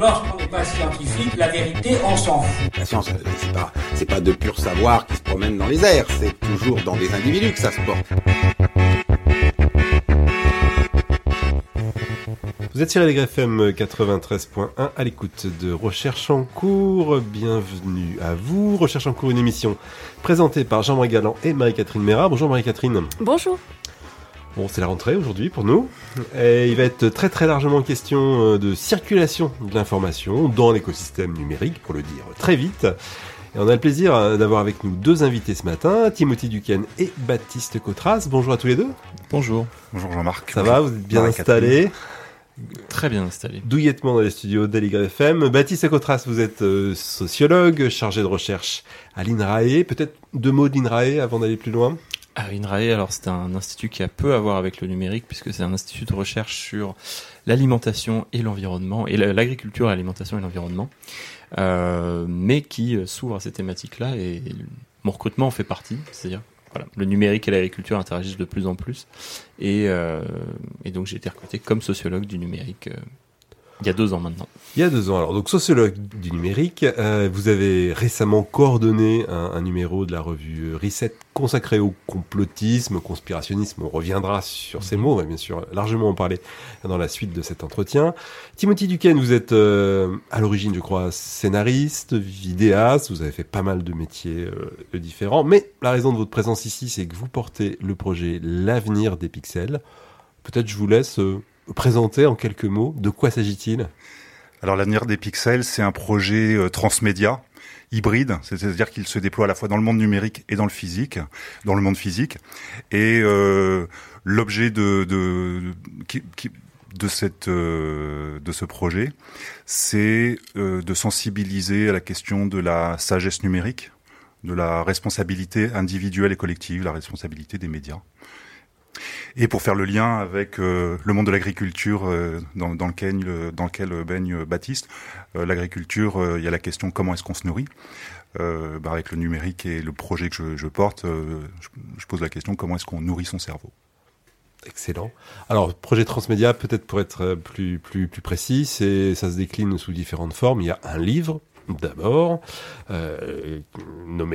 Lorsqu'on n'est pas scientifique, la vérité, on s'en fout. La science, euh, c'est pas, c'est pas de pur savoir qui se promène dans les airs. C'est toujours dans des individus que ça se porte. Vous êtes sur les FM 93.1 à l'écoute de Recherche en cours. Bienvenue à vous. Recherche en cours, une émission présentée par Jean-Marie Galland et Marie-Catherine Méra. Bonjour Marie-Catherine. Bonjour. Bon, c'est la rentrée aujourd'hui pour nous. Et il va être très très largement question euh, de circulation de l'information dans l'écosystème numérique, pour le dire très vite. Et on a le plaisir euh, d'avoir avec nous deux invités ce matin, Timothy Duquesne et Baptiste Cotras. Bonjour à tous les deux. Bonjour. Bonjour Jean-Marc. Ça va Vous êtes bien installés Très bien installé. Douillettement dans les studios d'Aligre FM. Baptiste Cotras, vous êtes euh, sociologue, chargé de recherche à l'INRAE. Peut-être deux mots d'INRAE avant d'aller plus loin? Ah, INRAE, alors c'est un institut qui a peu à voir avec le numérique puisque c'est un institut de recherche sur l'alimentation et l'environnement, et l'agriculture, l'alimentation et l'environnement, euh, mais qui euh, s'ouvre à ces thématiques-là et mon recrutement en fait partie, c'est-à-dire voilà, le numérique et l'agriculture interagissent de plus en plus. Et, euh, donc j'ai été recruté comme sociologue du numérique il y a deux ans maintenant. Il y a deux ans. Alors, donc sociologue du numérique, euh, vous avez récemment coordonné un, un, numéro de la revue Reset consacré au complotisme, conspirationnisme. On reviendra sur ces mots, on va bien sûr largement en parler dans la suite de cet entretien. Timothy Duquesne, vous êtes euh, à l'origine, je crois, scénariste, vidéaste. Vous avez fait pas mal de métiers euh, différents, mais la raison de votre présence ici, c'est que vous portez le projet L'avenir des pixels. Peut-être je vous laisse euh, présenter en quelques mots de quoi s'agit-il? Alors l'avenir des pixels, c'est un projet euh, transmédia hybride, c'est-à-dire qu'il se déploie à la fois dans le monde numérique et dans le physique, dans le monde physique. Et euh, l'objet de, de, de cette euh, de ce projet, c'est euh, de sensibiliser à la question de la sagesse numérique, de la responsabilité individuelle et collective, la responsabilité des médias. Et pour faire le lien avec euh, le monde de l'agriculture euh, dans, lequel, euh, baigne Baptiste, l'agriculture, il y a la question comment est-ce qu'on se nourrit. Bah avec le numérique et le projet que je, porte, je, pose la question comment est-ce qu'on nourrit son cerveau. Excellent. Alors, projet transmédia, peut-être pour être plus, plus, plus précis, ça se décline sous différentes formes. Il y a un livre, d'abord, euh,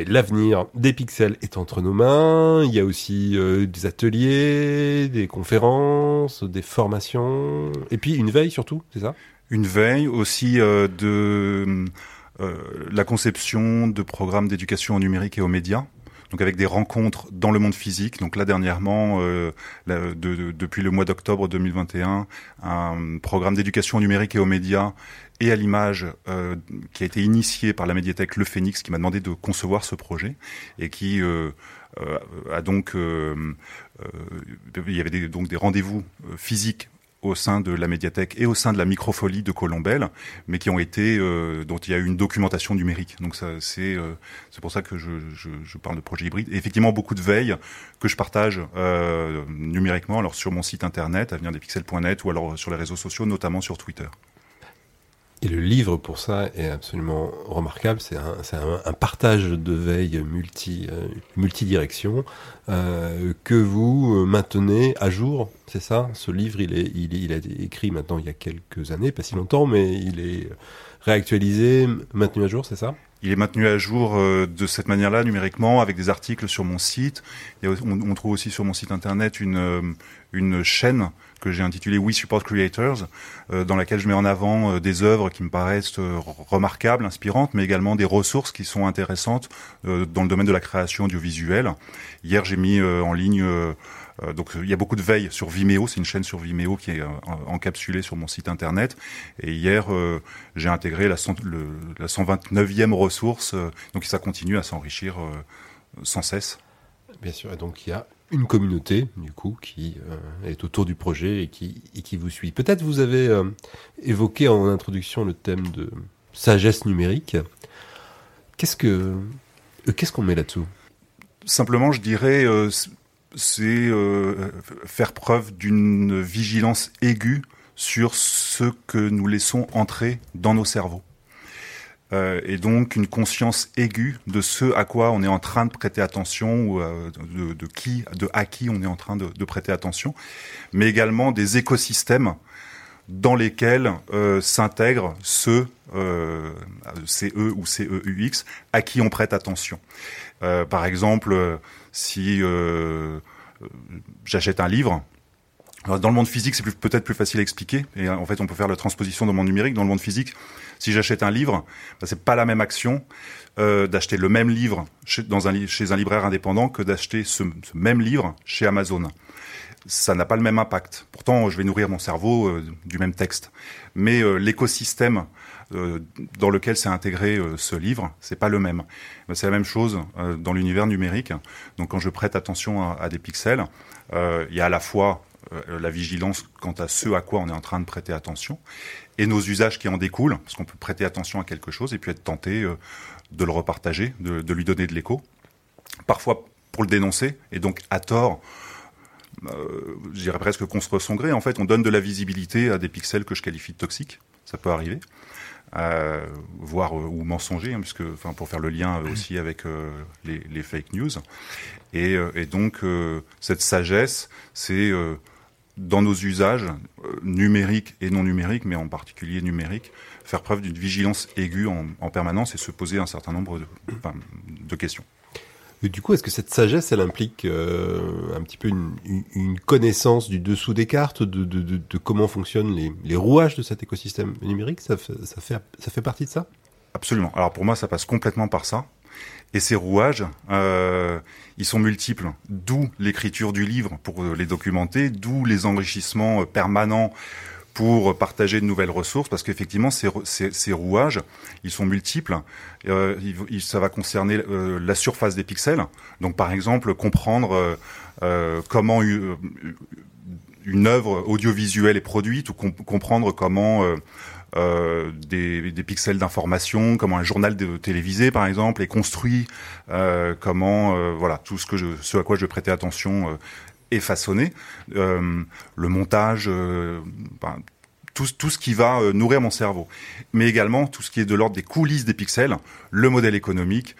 L'avenir des pixels est entre nos mains. Il y a aussi euh, des ateliers, des conférences, des formations, et puis une veille surtout, c'est ça? Une veille aussi euh, de euh, la conception de programmes d'éducation au numérique et aux médias donc avec des rencontres dans le monde physique. Donc là dernièrement, euh, de, de, depuis le mois d'octobre 2021, un programme d'éducation numérique et aux médias et à l'image euh, qui a été initié par la médiathèque Le Phénix, qui m'a demandé de concevoir ce projet et qui euh, euh, a donc, il y avait des, donc des rendez-vous physiques au sein de la médiathèque et au sein de la microfolie de Colombelle, mais qui ont été euh, dont il y a eu une documentation numérique. Donc c'est euh, c'est pour ça que je, je, je, parle de projet hybride. Et effectivement, beaucoup de veilles que je partage euh, numériquement, alors sur mon site internet avenirdespixels.net ou alors sur les réseaux sociaux, notamment sur Twitter. Et le livre, pour ça, est absolument remarquable. C'est un, partage de veille euh, multidirection euh, que vous maintenez à jour. C'est ça? Ce livre, il, est, il, a été écrit maintenant il y a quelques années, pas si longtemps, mais il est réactualisé, maintenu à jour, c'est ça? Il est maintenu à jour euh, de cette manière-là, numériquement, avec des articles sur mon site. On, on, trouve aussi sur mon site internet une, euh, une chaîne que j'ai intitulée We Support Creators, euh, dans laquelle je mets en avant euh, des œuvres qui me paraissent euh, remarquables, inspirantes, mais également des ressources qui sont intéressantes dans le domaine de la création audiovisuelle. Hier, j'ai mis en ligne donc il y a beaucoup de veille sur Vimeo, c'est une chaîne sur Vimeo qui est encapsulée sur mon site internet. Et hier, j'ai intégré la 129e ressource, donc ça continue à s'enrichir sans cesse. Bien sûr, et donc il y a une communauté du coup qui euh, est autour du projet et qui, et qui vous suit. Peut-être vous avez euh, évoqué en introduction le thème de sagesse numérique. Qu'est-ce que qu'est-ce qu'on met là-dessous? Simplement, je dirais, euh, c'est euh, faire preuve d'une vigilance aiguë sur ce que nous laissons entrer dans nos cerveaux. Euh, et donc une conscience aiguë de ce à quoi on est en train de prêter attention ou euh, de, qui, de à qui on est en train de, prêter attention, mais également des écosystèmes dans lesquels euh, s'intègrent ceux, euh, CE ou CEUX, à qui on prête attention. Euh, par exemple, si j'achète un livre, dans le monde physique, c'est peut-être plus facile à expliquer, et en fait, on peut faire la transposition dans le monde numérique. Dans le monde physique, si j'achète un livre, bah, c'est pas la même action euh, d'acheter le même livre chez, un, libraire indépendant que d'acheter ce, même livre chez Amazon. Ça n'a pas le même impact. Pourtant, je vais nourrir mon cerveau euh, du même texte, mais euh, l'écosystème dans lequel s'est intégré ce livre, c'est pas le même. Ben, C'est la même chose dans l'univers numérique. Donc, quand je prête attention à, à des pixels, il y a à la fois la vigilance quant à ce à quoi on est en train de prêter attention et nos usages qui en découlent, parce qu'on peut prêter attention à quelque chose et puis être tenté euh, de le repartager, de, de lui donner de l'écho, parfois pour le dénoncer et donc à tort. Euh, je dirais presque contre son gré. En fait, on donne de la visibilité à des pixels que je qualifie de toxiques. Ça peut arriver. Euh, voire euh, ou mensonger, hein, puisque, enfin, pour faire le lien euh, aussi avec euh, les, les fake news. Et, et donc, cette sagesse, c'est dans nos usages euh, numériques et non numériques, mais en particulier numériques, faire preuve d'une vigilance aiguë en, en permanence et se poser un certain nombre de, enfin, de questions. Et du coup, est-ce que cette sagesse, elle implique euh, un petit peu une, connaissance du dessous des cartes, de, de, de, de comment fonctionnent les, les rouages de cet écosystème numérique? Ça, fait, ça fait partie de ça? Absolument. Alors pour moi, ça passe complètement par ça. Et ces rouages, euh, ils sont multiples. D'où l'écriture du livre pour les documenter, d'où les enrichissements euh, permanents pour partager de nouvelles ressources, parce qu'effectivement, ces, rouages, ils sont multiples. Euh, ça va concerner la surface des pixels. Donc, par exemple, comprendre comment une œuvre audiovisuelle est produite, ou com- comprendre comment euh, des, des pixels d'information, comment un journal télévisé par exemple est construit, euh, comment euh, voilà tout ce que je, ce à quoi je prêter attention euh, est façonné, Euh, le montage, euh, ben, tout, tout ce qui va nourrir mon cerveau, mais également tout ce qui est de l'ordre des coulisses des pixels, le modèle économique.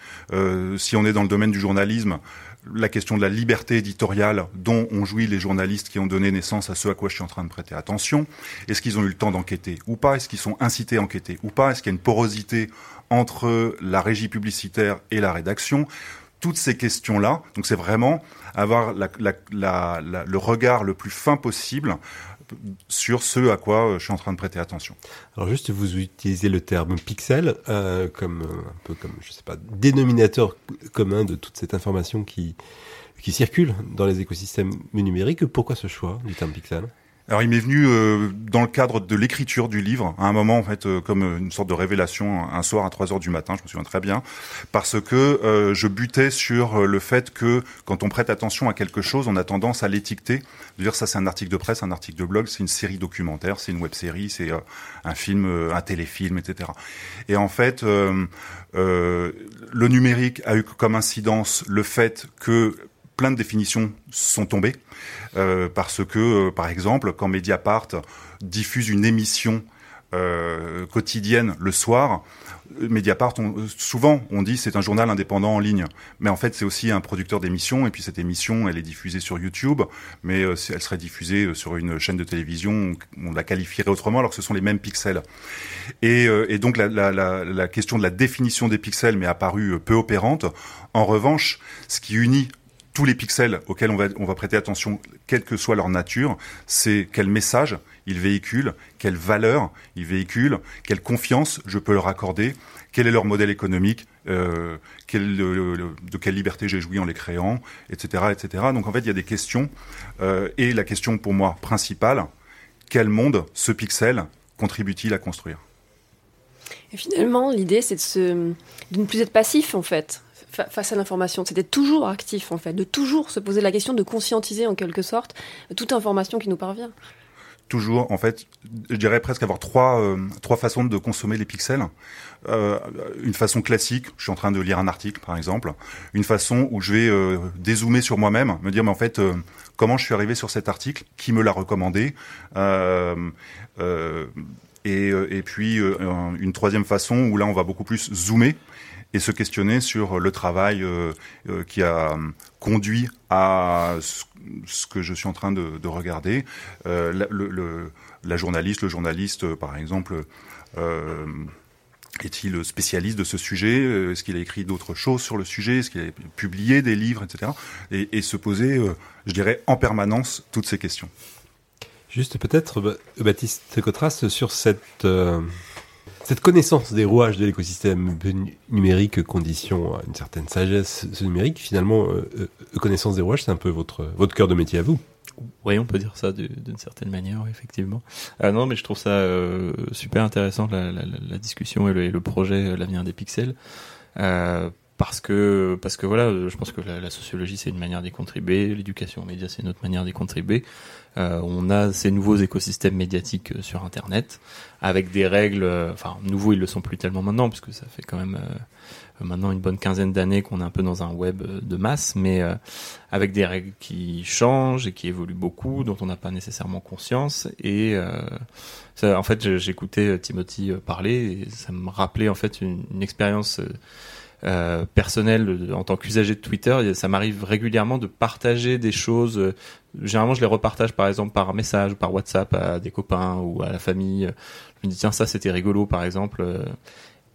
Si on est dans le domaine du journalisme, la question de la liberté éditoriale dont ont joui les journalistes qui ont donné naissance à ce à quoi je suis en train de prêter attention. Est-ce qu'ils ont eu le temps d'enquêter ou pas? Est-ce qu'ils sont incités à enquêter ou pas? Est-ce qu'il y a une porosité entre la régie publicitaire et la rédaction? Toutes ces questions-là, donc c'est vraiment avoir la, la, la, le regard le plus fin possible sur ce à quoi euh, je suis en train de prêter attention. Alors juste, vous utilisez le terme pixel euh, comme euh, un peu comme je sais pas dénominateur commun de toute cette information qui qui circule dans les écosystèmes numériques. Pourquoi ce choix du terme pixel? Alors il m'est venu euh, dans le cadre de l'écriture du livre, à un moment en fait euh, comme une sorte de révélation un soir à 3 heures du matin, je me souviens très bien, parce que euh, je butais sur euh, le fait que quand on prête attention à quelque chose, on a tendance à l'étiqueter, de dire ça c'est un article de presse, un article de blog, c'est une série documentaire, c'est une web série, c'est euh, un film, euh, un téléfilm, etc. Et en fait, euh, euh, le numérique a eu comme incidence le fait que plein de définitions sont tombées euh, parce que, euh, par exemple, quand Mediapart diffuse une émission euh, quotidienne le soir, euh, Mediapart, on, euh, souvent on dit c'est un journal indépendant en ligne, mais en fait c'est aussi un producteur d'émissions et puis cette émission elle est diffusée sur YouTube, mais elle serait diffusée sur une chaîne de télévision, on, la qualifierait autrement alors que ce sont les mêmes pixels. Et, et donc la, la, la, la question de la définition des pixels m'est apparue peu opérante. En revanche, ce qui unit tous les pixels auxquels on va, prêter attention, quelle que soit leur nature, c'est quel message ils véhiculent, quelle valeur ils véhiculent, quelle confiance je peux leur accorder, quel est leur modèle économique, euh, de quelle liberté j'ai joui en les créant, etc., etc. Donc en fait, il y a des questions. euh, et la question pour moi principale, quel monde ce pixel contribue-t-il à construire? Et finalement, l'idée, c'est de ne plus être passif, en fait, fa- face à l'information. D'être toujours actif, en fait, de toujours se poser la question, de conscientiser, en quelque sorte, toute information qui nous parvient. toujours, en fait, je dirais presque avoir trois, euh, trois façons de consommer les pixels. Euh, une façon classique, je suis en train de lire un article par exemple, une façon où je vais euh, dézoomer sur moi-même, me dire mais en fait comment je suis arrivé sur cet article, qui me l'a recommandé, et, et puis une troisième façon où là on va beaucoup plus zoomer et se questionner sur le travail euh, euh, qui a conduit à ce, que je suis en train de, de regarder. Euh, la, le, journaliste, le journaliste, euh, par exemple, euh, est-il spécialiste de ce sujet? Euh, Est-ce qu'il a écrit d'autres choses sur le sujet? Est-ce qu'il a publié des livres, etc. Et, et se poser, euh, je dirais, en permanence toutes ces questions. Juste peut-être, Ba- Baptiste Cotras, sur cette, euh, cette connaissance des rouages de l'écosystème nu- numérique, condition à une certaine sagesse ce numérique, finalement, euh, euh, connaissance des rouages, c'est un peu votre, votre cœur de métier à vous. Oui, on peut dire ça du- d'une certaine manière, effectivement. Euh, non, mais je trouve ça euh, super intéressant la, discussion et le, et le projet euh, l'avenir des pixels, euh, parce que parce que voilà, euh, je pense que la, sociologie c'est une manière d'y contribuer, l'éducation aux médias c'est une autre manière d'y contribuer. Euh, on a ces nouveaux écosystèmes médiatiques euh, sur Internet avec des règles, euh, enfin nouveaux ils le sont plus tellement maintenant puisque ça fait quand même euh, maintenant une bonne quinzaine d'années qu'on est un peu dans un web euh, de masse, mais euh, avec des règles qui changent et qui évoluent beaucoup, dont on n'a pas nécessairement conscience. Et euh, ça, en fait, j'écoutais euh, Timothy euh, parler et ça me rappelait en fait une expérience euh, euh, personnelle de- en tant qu'usager de Twitter. Ça m'arrive régulièrement de partager des choses. euh, Généralement, je les repartage par exemple par message ou par WhatsApp à des copains ou à la famille. Je me dis tiens ça c'était rigolo par exemple.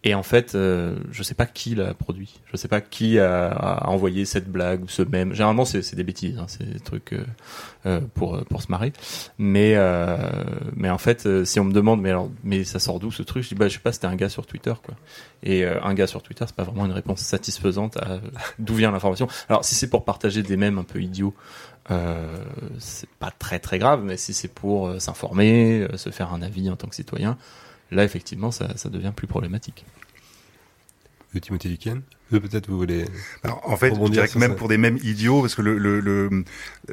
Euh, et en fait, euh, je sais pas qui l'a produit. Je sais pas qui a, a envoyé cette blague ou ce même. Généralement, c'est des bêtises, hein, c'est des trucs euh, euh, pour pour se marrer. Mais euh, mais en fait, euh, si on me demande, mais alors, mais ça sort d'où ce truc Je dis bah je sais pas, c'était un gars sur Twitter quoi. Et euh, un gars sur Twitter, c'est pas vraiment une réponse satisfaisante à euh, d'où vient l'information. Alors si c'est pour partager des mèmes un peu idiots. Euh, c'est pas très très grave, mais si c'est pour euh, s'informer, euh, se faire un avis en tant que citoyen, là effectivement ça, ça devient plus problématique. Euh, Timothée Duquesne Euh, Peut-être vous voulez... Alors, en fait, je dirais que même ça. pour des mêmes idiots, parce que le, le, le-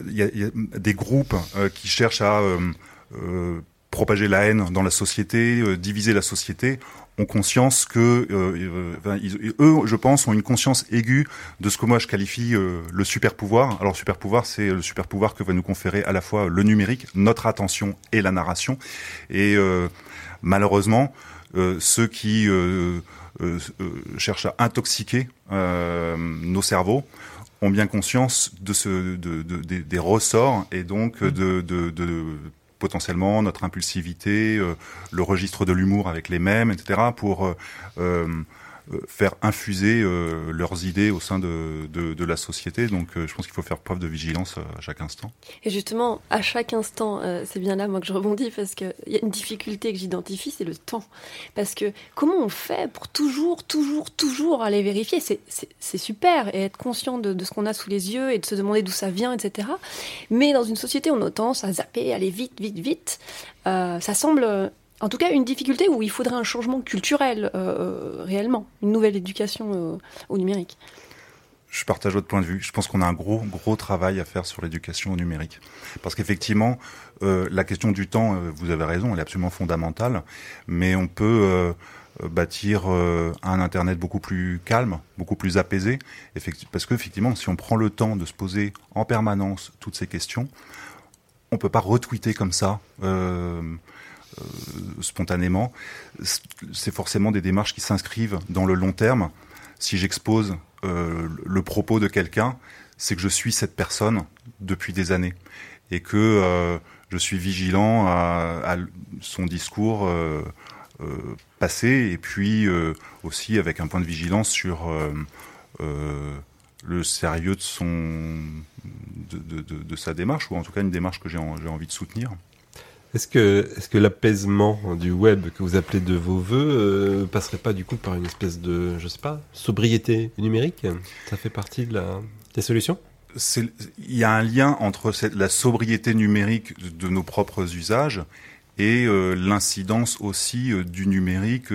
il y, a, y a des groupes euh, qui cherchent à euh, euh, propager la haine dans la société, euh, diviser la société, ont conscience que, euh, euh, ils- eux, je pense, ont une conscience aiguë de ce que moi je qualifie euh, le super pouvoir. Alors, super pouvoir, c'est le super pouvoir que va nous conférer à la fois le numérique, notre attention et la narration. Et euh, malheureusement, euh, ceux qui euh, cherchent à intoxiquer euh, nos cerveaux ont bien conscience de ce, de, de- des- des ressorts et donc de, de, de potentiellement notre impulsivité, euh, le registre de l'humour avec les mêmes, etc., pour euh, euh, faire infuser euh, leurs idées au sein de, de, la société. Donc euh, je pense qu'il faut faire preuve de vigilance euh, à chaque instant. Et justement, à chaque instant, euh, c'est bien là moi que je rebondis parce qu'il y a une difficulté que j'identifie, c'est le temps. Parce que comment on fait pour toujours, toujours, toujours aller vérifier? C'est- super et être conscient de, ce qu'on a sous les yeux et de se demander d'où ça vient, etc. Mais dans une société, on a tendance à zapper, aller vite, vite, vite. Euh, ça semble, euh, en tout cas, une difficulté où il faudrait un changement culturel euh, réellement, une nouvelle éducation euh, au numérique. Je partage votre point de vue. Je pense qu'on a un gros, gros travail à faire sur l'éducation au numérique. Parce qu'effectivement, euh, la question du temps, euh, vous avez raison, elle est absolument fondamentale. Mais on peut euh, euh, bâtir euh, un Internet beaucoup plus calme, beaucoup plus apaisé. Parce qu'effectivement, si on prend le temps de se poser en permanence toutes ces questions, on peut pas retweeter comme ça. Euh, euh, spontanément, C- c'est forcément des démarches qui s'inscrivent dans le long terme. Si j'expose euh, le propos de quelqu'un, c'est que je suis cette personne depuis des années et que euh, je suis vigilant à, son discours euh, euh, passé et puis euh, aussi avec un point de vigilance sur euh, euh, le sérieux de son de, sa démarche ou en tout cas une démarche que j'ai envie de soutenir. Est-ce que, est-ce que l'apaisement du web que vous appelez de vos voeux euh, passerait pas du coup par une espèce de, je sais pas, sobriété numérique? Ça fait partie de la, des solutions? Il y a un lien entre la sobriété numérique de, nos propres usages et euh, l'incidence aussi euh, du numérique,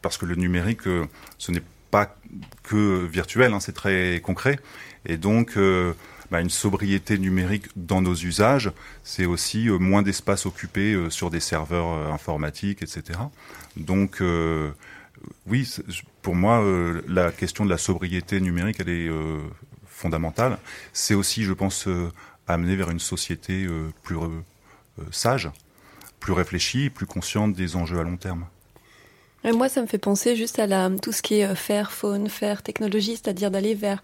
parce que le numérique, ce n'est pas que virtuel, hein, c'est très concret. Et donc, bah, une sobriété numérique dans nos usages, c'est aussi euh, moins d'espace occupé euh, sur des serveurs euh, informatiques, etc. Donc, oui, pour moi, la question de la sobriété numérique, elle est fondamentale. C'est aussi, je pense, amener vers une société plus sage, plus réfléchie, plus consciente des enjeux à long terme. Et moi, ça me fait penser juste à tout ce qui est faire faune, faire technologie, c'est-à-dire d'aller vers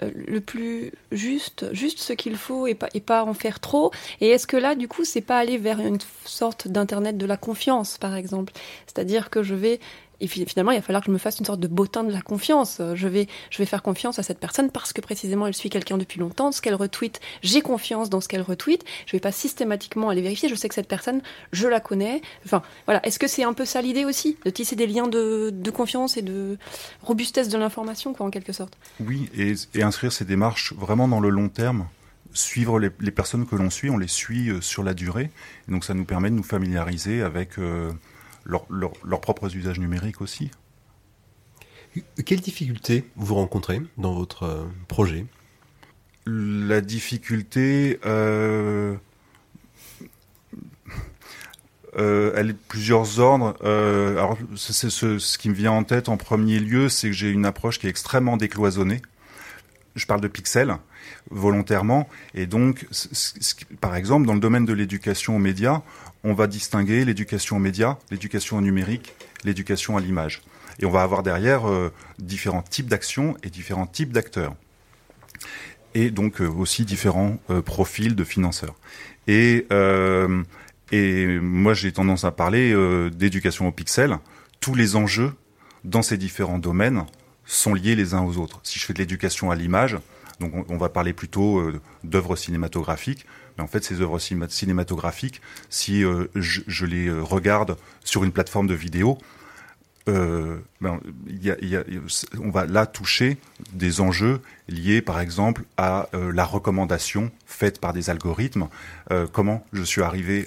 le plus juste, juste ce qu'il faut et pas, et pas en faire trop. Et est-ce que là, du coup, c'est pas aller vers une sorte d'internet de la confiance, par exemple? C'est-à-dire que je vais et fi- finalement, il va falloir que je me fasse une sorte de bottin de la confiance. Euh, Je vais, je vais faire confiance à cette personne parce que précisément elle suit quelqu'un depuis longtemps. Ce qu'elle retweet, j'ai confiance dans ce qu'elle retweet. Je vais pas systématiquement aller vérifier. Je sais que cette personne, je la connais. Enfin, voilà. Est-ce que c'est un peu ça l'idée aussi, de tisser des liens de, confiance et de robustesse de l'information, quoi, en quelque sorte? Oui, et, inscrire ces démarches vraiment dans le long terme. Suivre les, personnes que l'on suit, on les suit euh, sur la durée. Donc ça nous permet de nous familiariser avec euh, leur- leur- leurs propres usages numériques aussi. Quelles difficultés vous rencontrez dans votre euh, projet? La difficulté, euh, euh, elle est de plusieurs ordres. Euh, alors, c'est c'est ce, ce qui me vient en tête en premier lieu, c'est que j'ai une approche qui est extrêmement décloisonnée. Je parle de pixels volontairement, et donc, par exemple, dans le domaine de l'éducation aux médias, on va distinguer l'éducation aux médias, l'éducation au numérique, l'éducation à l'image. Et on va avoir derrière euh, différents types d'actions et différents types d'acteurs et donc euh, aussi différents euh, profils de financeurs. Et, euh, et moi, j'ai tendance à parler d'éducation au pixel. Tous les enjeux dans ces différents domaines sont liés les uns aux autres. Si je fais de l'éducation à l'image, donc on, va parler plutôt euh, d'œuvres cinématographiques, mais en fait, ces œuvres cinéma- cinématographiques, si euh, je, les euh, regarde sur une plateforme de vidéo, ben, on va là toucher des enjeux liés, par exemple, à la recommandation faite par des algorithmes. Comment je suis arrivé,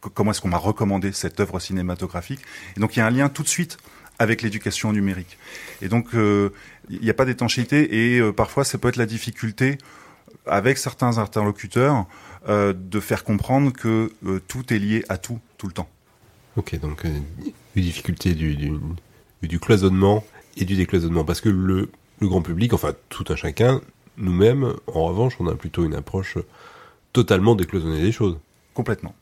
co- comment est-ce qu'on m'a recommandé cette œuvre cinématographique? Et donc il y a un lien tout de suite avec l'éducation numérique. Et donc euh, il n'y a pas d'étanchéité et euh, parfois ça peut être la difficulté avec certains interlocuteurs euh, de faire comprendre que tout est lié à tout tout le temps. Ok, donc une difficulté du, du, du cloisonnement et du décloisonnement. Parce que le, le grand public, enfin tout un chacun, nous-mêmes, en revanche, on a plutôt une approche totalement décloisonnée des choses. Complètement.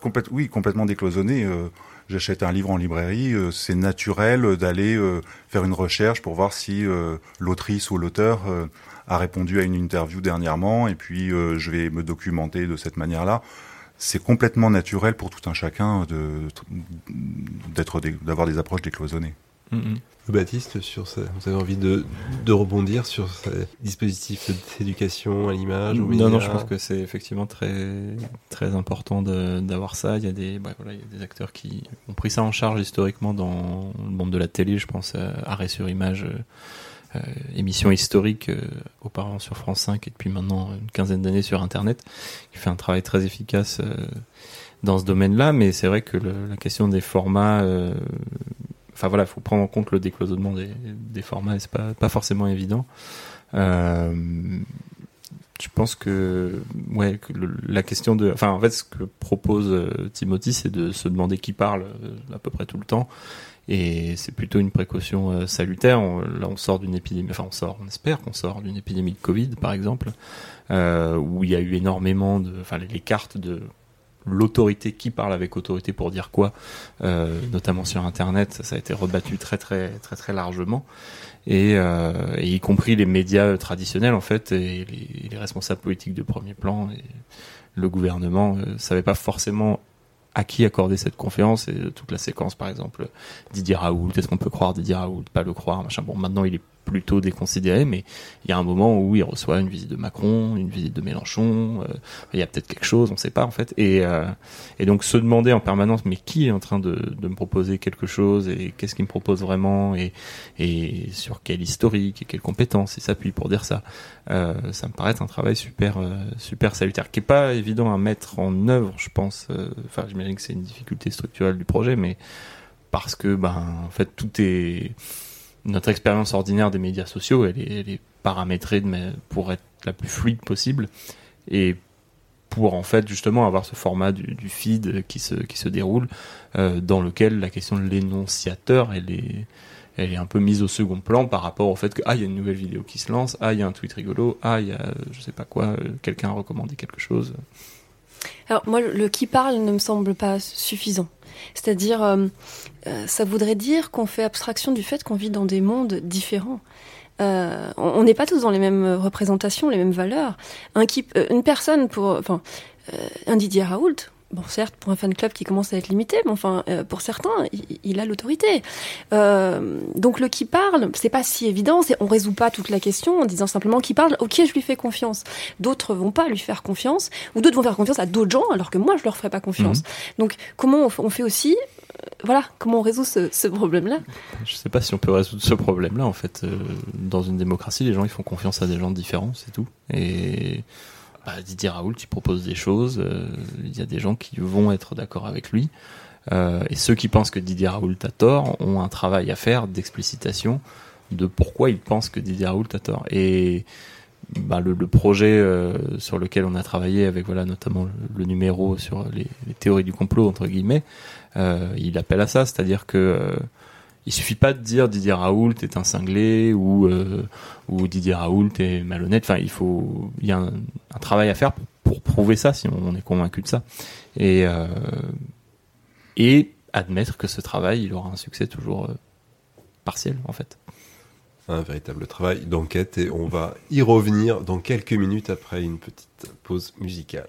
Complète- oui, complètement décloisonné. euh, J'achète un livre en librairie, euh, c'est naturel d'aller euh, faire une recherche pour voir si euh, l'autrice ou l'auteur euh, a répondu à une interview dernièrement, et puis euh, je vais me documenter de cette manière-là. C'est complètement naturel pour tout un chacun de d'être des- d'avoir des approches décloisonnées. Mhm. Baptiste, sur ça, vous avez envie de, de rebondir sur ce dispositif d'éducation à l'image Non, non, je pense que c'est effectivement très, très important de- d'avoir ça. Il y a des, bah, voilà, il y a des acteurs qui ont pris ça en charge historiquement dans le monde de la télé. Je pense à Arrêt sur Image, euh, euh, émission historique euh, auparavant sur France 5 et depuis maintenant une quinzaine d'années sur Internet, qui fait un travail très efficace euh, dans ce domaine-là. Mais c'est vrai que le- la question des formats, euh, enfin voilà, il faut prendre en compte le décloisonnement des, formats et c'est pas, pas forcément évident. Euh, je pense que ouais la question de enfin en fait ce que propose euh, Timothy c'est de se demander qui parle euh, à peu près tout le temps et c'est plutôt une précaution salutaire là on sort d'une épidémie enfin on sort on espère qu'on sort d'une épidémie de Covid par exemple où il y a eu énormément de enfin les cartes de l'autorité qui parle avec autorité pour dire quoi euh, notamment sur internet ça, a été rebattu très très très très largement. Et, euh, y compris les médias traditionnels en fait et les, les responsables politiques de premier plan le gouvernement euh, savaient pas forcément à qui accorder cette confiance. Et toute la séquence par exemple Didier Raoult est-ce qu'on peut croire Didier Raoult pas le croire machin. Bon maintenant il est plutôt déconsidéré mais il y a un moment où il reçoit une visite de Macron une visite de Mélenchon euh, il y a peut-être quelque chose on sait pas en fait et euh, et donc se demander en permanence mais qui est en train de, me proposer quelque chose et qu'est-ce qu'il me propose vraiment et sur quel historique et quelles compétences il s'appuie pour dire ça. Euh, ça me paraît un travail super super salutaire, qui est pas évident à mettre en œuvre, je pense. Enfin, j'imagine que c'est une difficulté structurelle du projet, mais parce que ben en fait tout est notre expérience ordinaire des médias sociaux, elle est, paramétrée pour être la plus fluide possible et pour en fait justement avoir ce format du, feed qui se, déroule euh, dans lequel la question de l'énonciateur elle est, un peu mise au second plan par rapport au fait que ah il y a une nouvelle vidéo qui se lance, ah il y a un tweet rigolo, ah il y a euh, je sais pas quoi, euh, quelqu'un a recommandé quelque chose. Alors moi, le qui parle ne me semble pas suffisant. C'est-à-dire, euh, ça voudrait dire qu'on fait abstraction du fait qu'on vit dans des mondes différents. Euh, on n'est pas tous dans les mêmes représentations, les mêmes valeurs. Un qui, euh, une personne pour, enfin, un Didier Raoult. Bon, certes, pour un fan club qui commence à être limité, mais enfin, euh, pour certains, il, il a l'autorité. Euh, donc le qui parle, c'est pas si évident. C'est, on résout pas toute la question en disant simplement qui parle. Ok, je lui fais confiance. D'autres vont pas lui faire confiance, ou d'autres vont faire confiance à d'autres gens, alors que moi, je leur ferai pas confiance. Donc, comment on, fait aussi, voilà, comment on résout ce, problème-là Je sais pas si on peut résoudre ce problème-là en fait. Euh, dans une démocratie, les gens ils font confiance à des gens différents, c'est tout. Et bah, Didier Raoult, il propose des choses. euh, Il y a des gens qui vont être d'accord avec lui. Euh, et ceux qui pensent que Didier Raoult a tort ont un travail à faire d'explicitation de pourquoi ils pensent que Didier Raoult a tort. Et bah, le, projet euh, sur lequel on a travaillé avec voilà notamment le, numéro sur les, théories du complot entre guillemets, euh, il appelle à ça, c'est-à-dire que euh, il suffit pas de dire Didier Raoult est un cinglé ou euh, Didier Raoult est malhonnête. Enfin, il faut il y a un, travail à faire pour, pour prouver ça si on est convaincu de ça et et admettre que ce travail il aura un succès toujours partiel en fait. Un véritable travail d'enquête et on va y revenir dans quelques minutes après une petite pause musicale.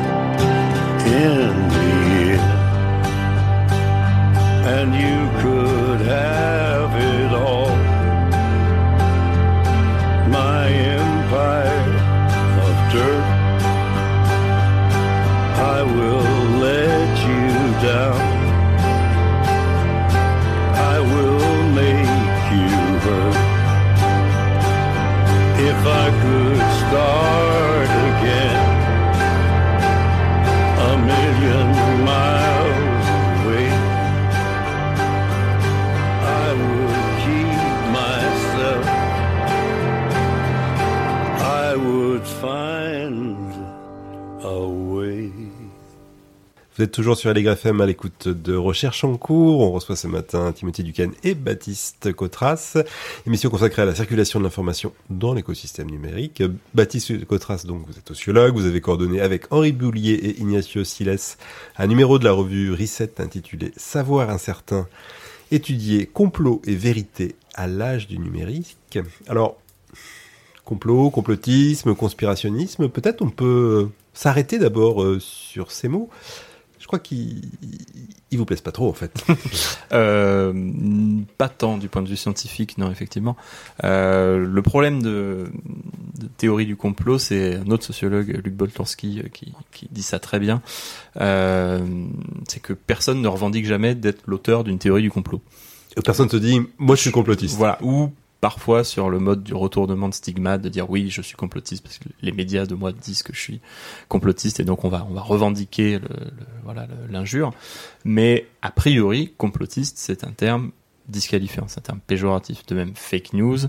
toujours sur Allegre FM à l'écoute de Recherche en cours. On reçoit ce matin Timothée Duquesne et Baptiste Cotras. Émission consacrée à la circulation de l'information dans l'écosystème numérique. Baptiste Cotras, donc, vous êtes sociologue. Vous avez coordonné avec Henri Boulier et Ignacio Siles un numéro de la revue Reset intitulé Savoir incertain, étudier complot et vérité à l'âge du numérique. Alors, complot, complotisme, conspirationnisme, peut-être on peut s'arrêter d'abord euh, sur ces mots. Crois qu'ils ils vous plaisent pas trop en fait. Euh, pas tant du point de vue scientifique, non, effectivement. Euh, le problème de, de théorie du complot, c'est un autre sociologue, Luc Boltanski, euh, qui, qui dit ça très bien. Euh, c'est que personne ne revendique jamais d'être l'auteur d'une théorie du complot. Personne se dit, moi je suis complotiste. Voilà. Ou parfois sur le mode du retournement de stigmate, de dire oui, je suis complotiste parce que les médias de moi disent que je suis complotiste et donc on va on va revendiquer le, voilà l'injure. Mais a priori, complotiste, c'est un terme disqualifiant, c'est un terme péjoratif. De même, fake news,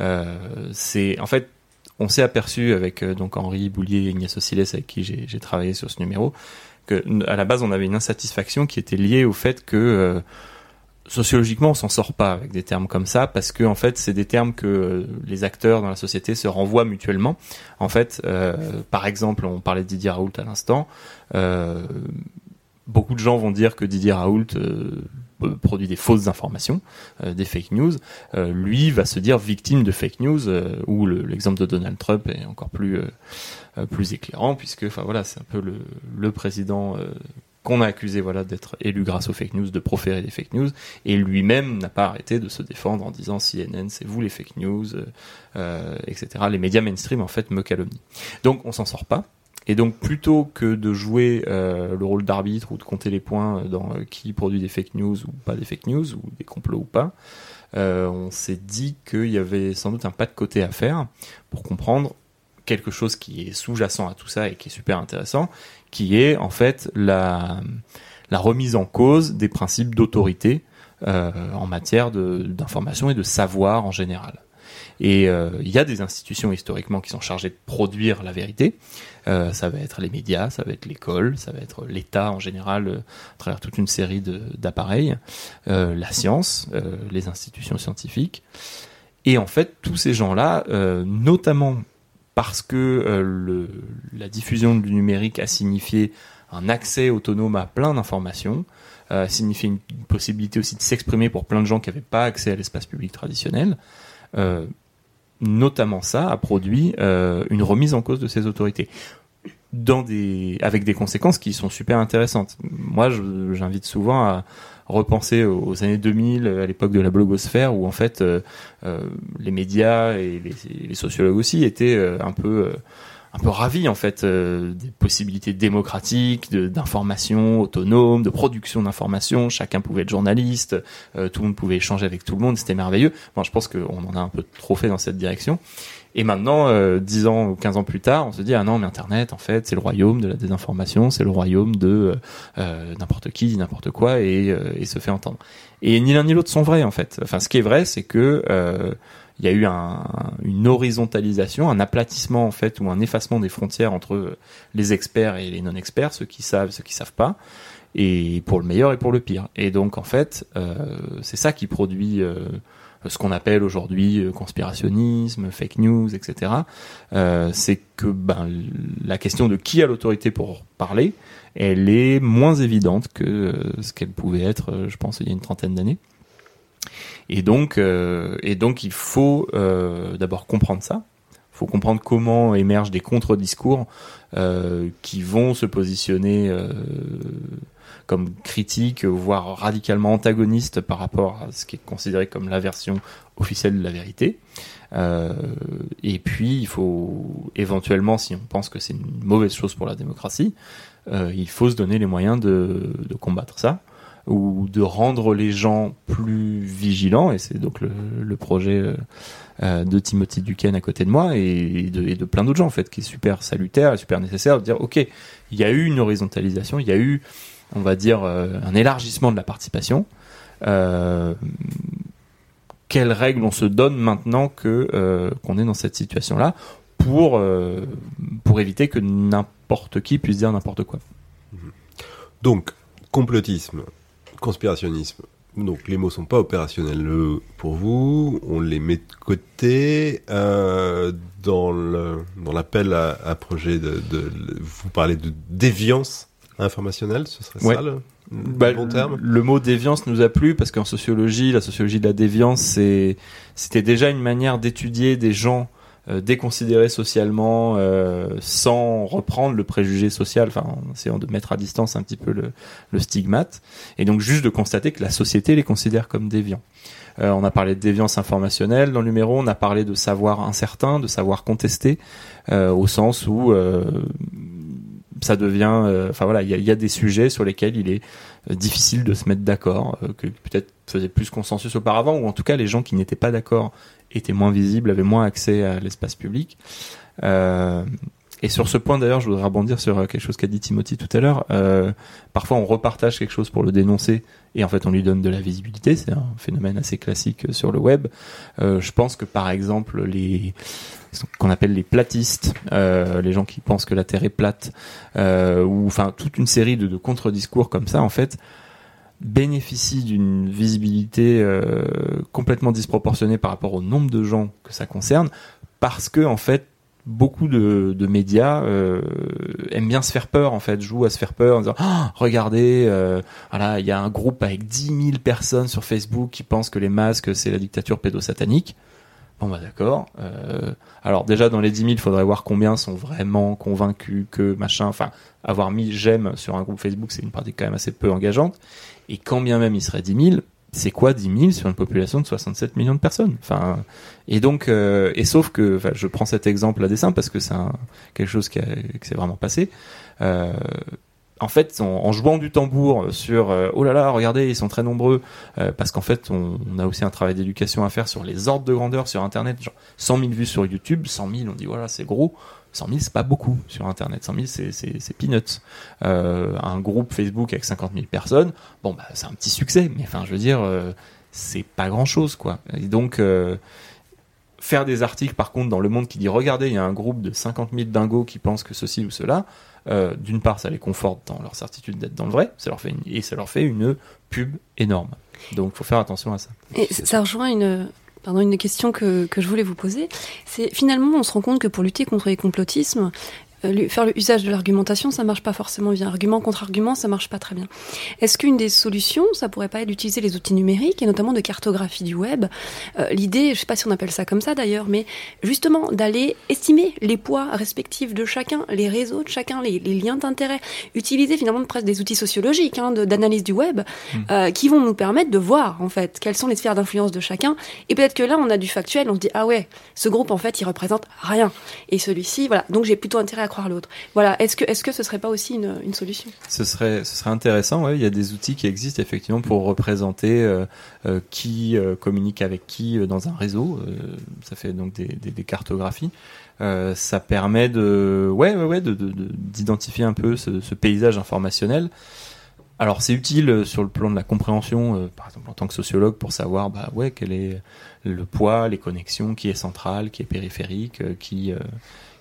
euh, c'est en fait on s'est aperçu avec euh, donc Henri Boulier et Ignacio Siles avec qui j'ai travaillé sur ce numéro que à la base on avait une insatisfaction qui était liée au fait que euh, sociologiquement, on s'en sort pas avec des termes comme ça parce que en fait, c'est des termes que les acteurs dans la société se renvoient mutuellement. En fait, euh, par exemple, on parlait de Didier Raoult à l'instant. euh, beaucoup de gens vont dire que Didier Raoult euh, euh, produit des fausses informations, euh, des fake news. Lui va se dire victime de fake news, ou le- l'exemple de Donald Trump est encore plus plus éclairant puisque, enfin voilà, c'est un peu le, le président. Qu'on a accusé voilà d'être élu grâce aux fake news, de proférer des fake news, et lui-même n'a pas arrêté de se défendre en disant CNN c'est vous les fake news, euh, euh, etc. Les médias mainstream en fait me calomnient. Donc on s'en sort pas. Et donc plutôt que de jouer euh, le rôle d'arbitre ou de compter les points dans qui produit des fake news ou pas des fake news ou des complots ou pas, on s'est dit qu'il y avait sans doute un pas de côté à faire pour comprendre quelque chose qui est sous-jacent à tout ça et qui est super intéressant, qui est en fait la, remise en cause des principes d'autorité euh, en matière d'information et de savoir en général. Et euh, il y a des institutions historiquement qui sont chargées de produire la vérité. Euh, ça va être les médias, ça va être l'école, ça va être l'État en général à travers toute une série d'appareils, la science, les institutions scientifiques. Et en fait, tous ces gens-là, notamment parce que euh, le, la diffusion du numérique a signifié un accès autonome à plein d'informations, euh, signifié une, possibilité aussi de s'exprimer pour plein de gens qui n'avaient pas accès à l'espace public traditionnel. Euh, notamment ça a produit euh, une remise en cause de ces autorités dans des avec des conséquences qui sont super intéressantes. Moi, j'invite souvent à repenser aux années 2000, à l'époque de la blogosphère, où en fait euh, euh, les médias et les, sociologues aussi étaient euh, un peu euh, un peu ravis en fait euh, des possibilités démocratiques, d'information autonome, de production d'informations. Chacun pouvait être journaliste, euh, tout le monde pouvait échanger avec tout le monde, c'était merveilleux. Bon, je pense qu'on en a un peu trop fait dans cette direction. Et maintenant, euh, 10 ans ou 15 ans plus tard, on se dit ah non mais Internet en fait c'est le royaume de la désinformation, c'est le royaume de euh, n'importe qui dit n'importe quoi et, euh, et se fait entendre. Et ni l'un ni l'autre sont vrais en fait. Enfin ce qui est vrai c'est que euh, il y a eu un, une horizontalisation, un aplatissement en fait ou un effacement des frontières entre les experts et les non-experts, ceux qui savent, ceux qui savent pas, et pour le meilleur et pour le pire. Et donc en fait euh, c'est ça qui produit euh, ce qu'on appelle aujourd'hui euh, conspirationnisme, fake news, etc. Euh, c'est que ben, la question de qui a l'autorité pour parler, elle est moins évidente que euh, ce qu'elle pouvait être, je pense, il y a une trentaine d'années. Et donc, il faut d'abord comprendre ça. Il faut comprendre comment émergent des contre-discours qui vont se positionner comme critiques, voire radicalement antagonistes par rapport à ce qui est considéré comme la version officielle de la vérité. Euh, et puis, il faut éventuellement, si on pense que c'est une mauvaise chose pour la démocratie, euh, il faut se donner les moyens de, combattre ça ou de rendre les gens plus vigilants. Et c'est donc le, projet euh, de Timothy Duquesne à côté de moi et de, et de plein d'autres gens en fait, qui est super salutaire super nécessaire de dire ok, il y a eu une horizontalisation, il y a eu, on va dire, euh, un élargissement de la participation. Euh, quelles règles on se donne maintenant que euh, qu'on est dans cette situation-là pour pour éviter que n'importe qui puisse dire n'importe quoi. Donc, complotisme, conspirationnisme. Donc, les mots sont pas opérationnels pour vous. On les met de côté dans dans l'appel à, projet Vous parlez de déviance informationnelle, ce serait Ouais. ça le, Bah, bon terme? Le mot déviance nous a plu parce qu'en sociologie, la sociologie de la déviance, c'était déjà une manière d'étudier des gens euh, déconsidérés socialement euh, sans reprendre le préjugé social, enfin en essayant de mettre à distance un petit peu le, le stigmate, et donc juste de constater que la société les considère comme déviants. Euh, on a parlé de déviance informationnelle dans le numéro, on a parlé de savoir incertain, de savoir contesté, au sens où ça devient, euh, enfin voilà, il y a, des sujets sur lesquels il est euh, difficile de se mettre d'accord, euh, que peut-être faisait plus consensus auparavant, ou en tout cas les gens qui n'étaient pas d'accord étaient moins visibles, avaient moins accès à l'espace public. Et sur ce point d'ailleurs, je voudrais rebondir sur euh, quelque chose qu'a dit Timothy tout à l'heure. Euh, parfois, on repartage quelque chose pour le dénoncer, et en fait, on lui donne de la visibilité. C'est un phénomène assez classique euh, sur le web. Euh, je pense que par exemple, les qu'on appelle les platistes, euh, les gens qui pensent que la Terre est plate, euh, ou enfin toute une série de, de contre-discours comme ça, en fait, bénéficient d'une visibilité complètement disproportionnée par rapport au nombre de gens que ça concerne, parce que en fait beaucoup de, de médias euh, aiment bien se faire peur en fait, jouent à se faire peur en disant Ah, regardez, euh, voilà, il y a un groupe avec 10 000 personnes sur Facebook qui pensent que les masques c'est la dictature pédosatanique. Bon bah d'accord. Euh, alors déjà dans les 10 000, il faudrait voir combien sont vraiment convaincus que machin. Enfin, avoir mis j'aime sur un groupe Facebook, c'est une pratique quand même assez peu engageante. Et quand bien même il serait 10 000, c'est quoi 10 000 sur une population de 67 millions de personnes? Enfin, et donc, euh, et sauf que, enfin, je prends cet exemple à dessin parce que c'est quelque chose qui, qui s'est vraiment passé. Euh, en fait, en, en jouant du tambour sur euh, oh là là, regardez, ils sont très nombreux, euh, parce qu'en fait, on, on a aussi un travail d'éducation à faire sur les ordres de grandeur sur Internet. Genre 100 000 vues sur YouTube, 100 000, on dit voilà, c'est gros. 100 000, c'est pas beaucoup sur Internet. 100 000, c'est, peanuts. Euh, un groupe Facebook avec 50 000 personnes, bon, bah, c'est un petit succès, mais enfin, je veux dire, euh, c'est pas grand chose, quoi. Et donc, euh, faire des articles, par contre, dans Le Monde qui dit regardez, il y a un groupe de 50 000 dingos qui pensent que ceci ou cela, d'une part, ça les conforte dans leur certitude d'être dans le vrai, ça leur fait et ça leur fait une pub énorme. Donc, faut faire attention à ça. Et ça rejoint une, pardon, une question que, que je voulais vous poser. C'est finalement, on se rend compte que pour lutter contre les complotismes, euh, faire le usage de l'argumentation, ça marche pas forcément bien. Argument contre argument, ça marche pas très bien. Est-ce qu'une des solutions, ça pourrait pas être d'utiliser les outils numériques et notamment de cartographie du web? Euh, L'idée, je sais pas si on appelle ça comme ça d'ailleurs, mais justement d'aller estimer les poids respectifs de chacun, les réseaux de chacun, les, les liens d'intérêt, utiliser finalement presque des outils sociologiques hein, d'analyse du web euh, qui vont nous permettre de voir en fait quelles sont les sphères d'influence de chacun. Et peut-être que là, on a du factuel, on se dit ah ouais, ce groupe en fait, il représente rien. Et celui-ci, voilà. Donc j'ai plutôt intérêt à l'autre. Voilà. Est-ce que est-ce que ce serait pas aussi une, solution? Ce serait, ce serait intéressant. Ouais, il y a des outils qui existent effectivement pour représenter euh, euh, qui euh, communique avec qui dans un réseau. Ça fait donc des, cartographies. Ça permet de, ouais, ouais, ouais, de, de- de- d'identifier un peu ce, paysage informationnel. Alors c'est utile sur le plan de la compréhension, par exemple en tant que sociologue, pour savoir bah ouais quel est le poids, les connexions, qui est central, qui est périphérique, qui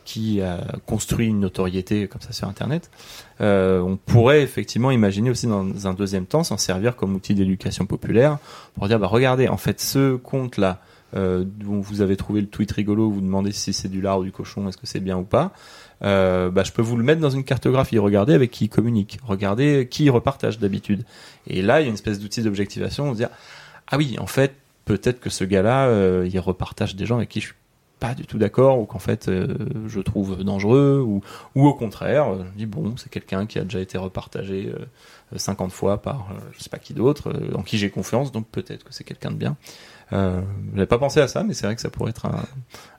qui a construit une notoriété comme ça sur Internet. Euh, on pourrait effectivement imaginer aussi dans un deuxième temps s'en servir comme outil d'éducation populaire pour dire bah regardez en fait ce compte là euh, dont vous avez trouvé le tweet rigolo, vous demandez si c'est du lard ou du cochon, est-ce que c'est bien ou pas. Euh, bah, je peux vous le mettre dans une cartographie. Regardez avec qui il communique. Regardez qui il repartage d'habitude. Et là, il y a une espèce d'outil d'objectivation. On se dire ah oui, en fait, peut-être que ce gars-là, euh, il repartage des gens avec qui je suis pas du tout d'accord ou qu'en fait euh, je trouve dangereux ou, ou au contraire, euh, je dis bon, c'est quelqu'un qui a déjà été repartagé euh, 50 fois par euh, je sais pas qui d'autre, euh, en qui j'ai confiance, donc peut-être que c'est quelqu'un de bien. Euh, J'avais pas pensé à ça, mais c'est vrai que ça pourrait être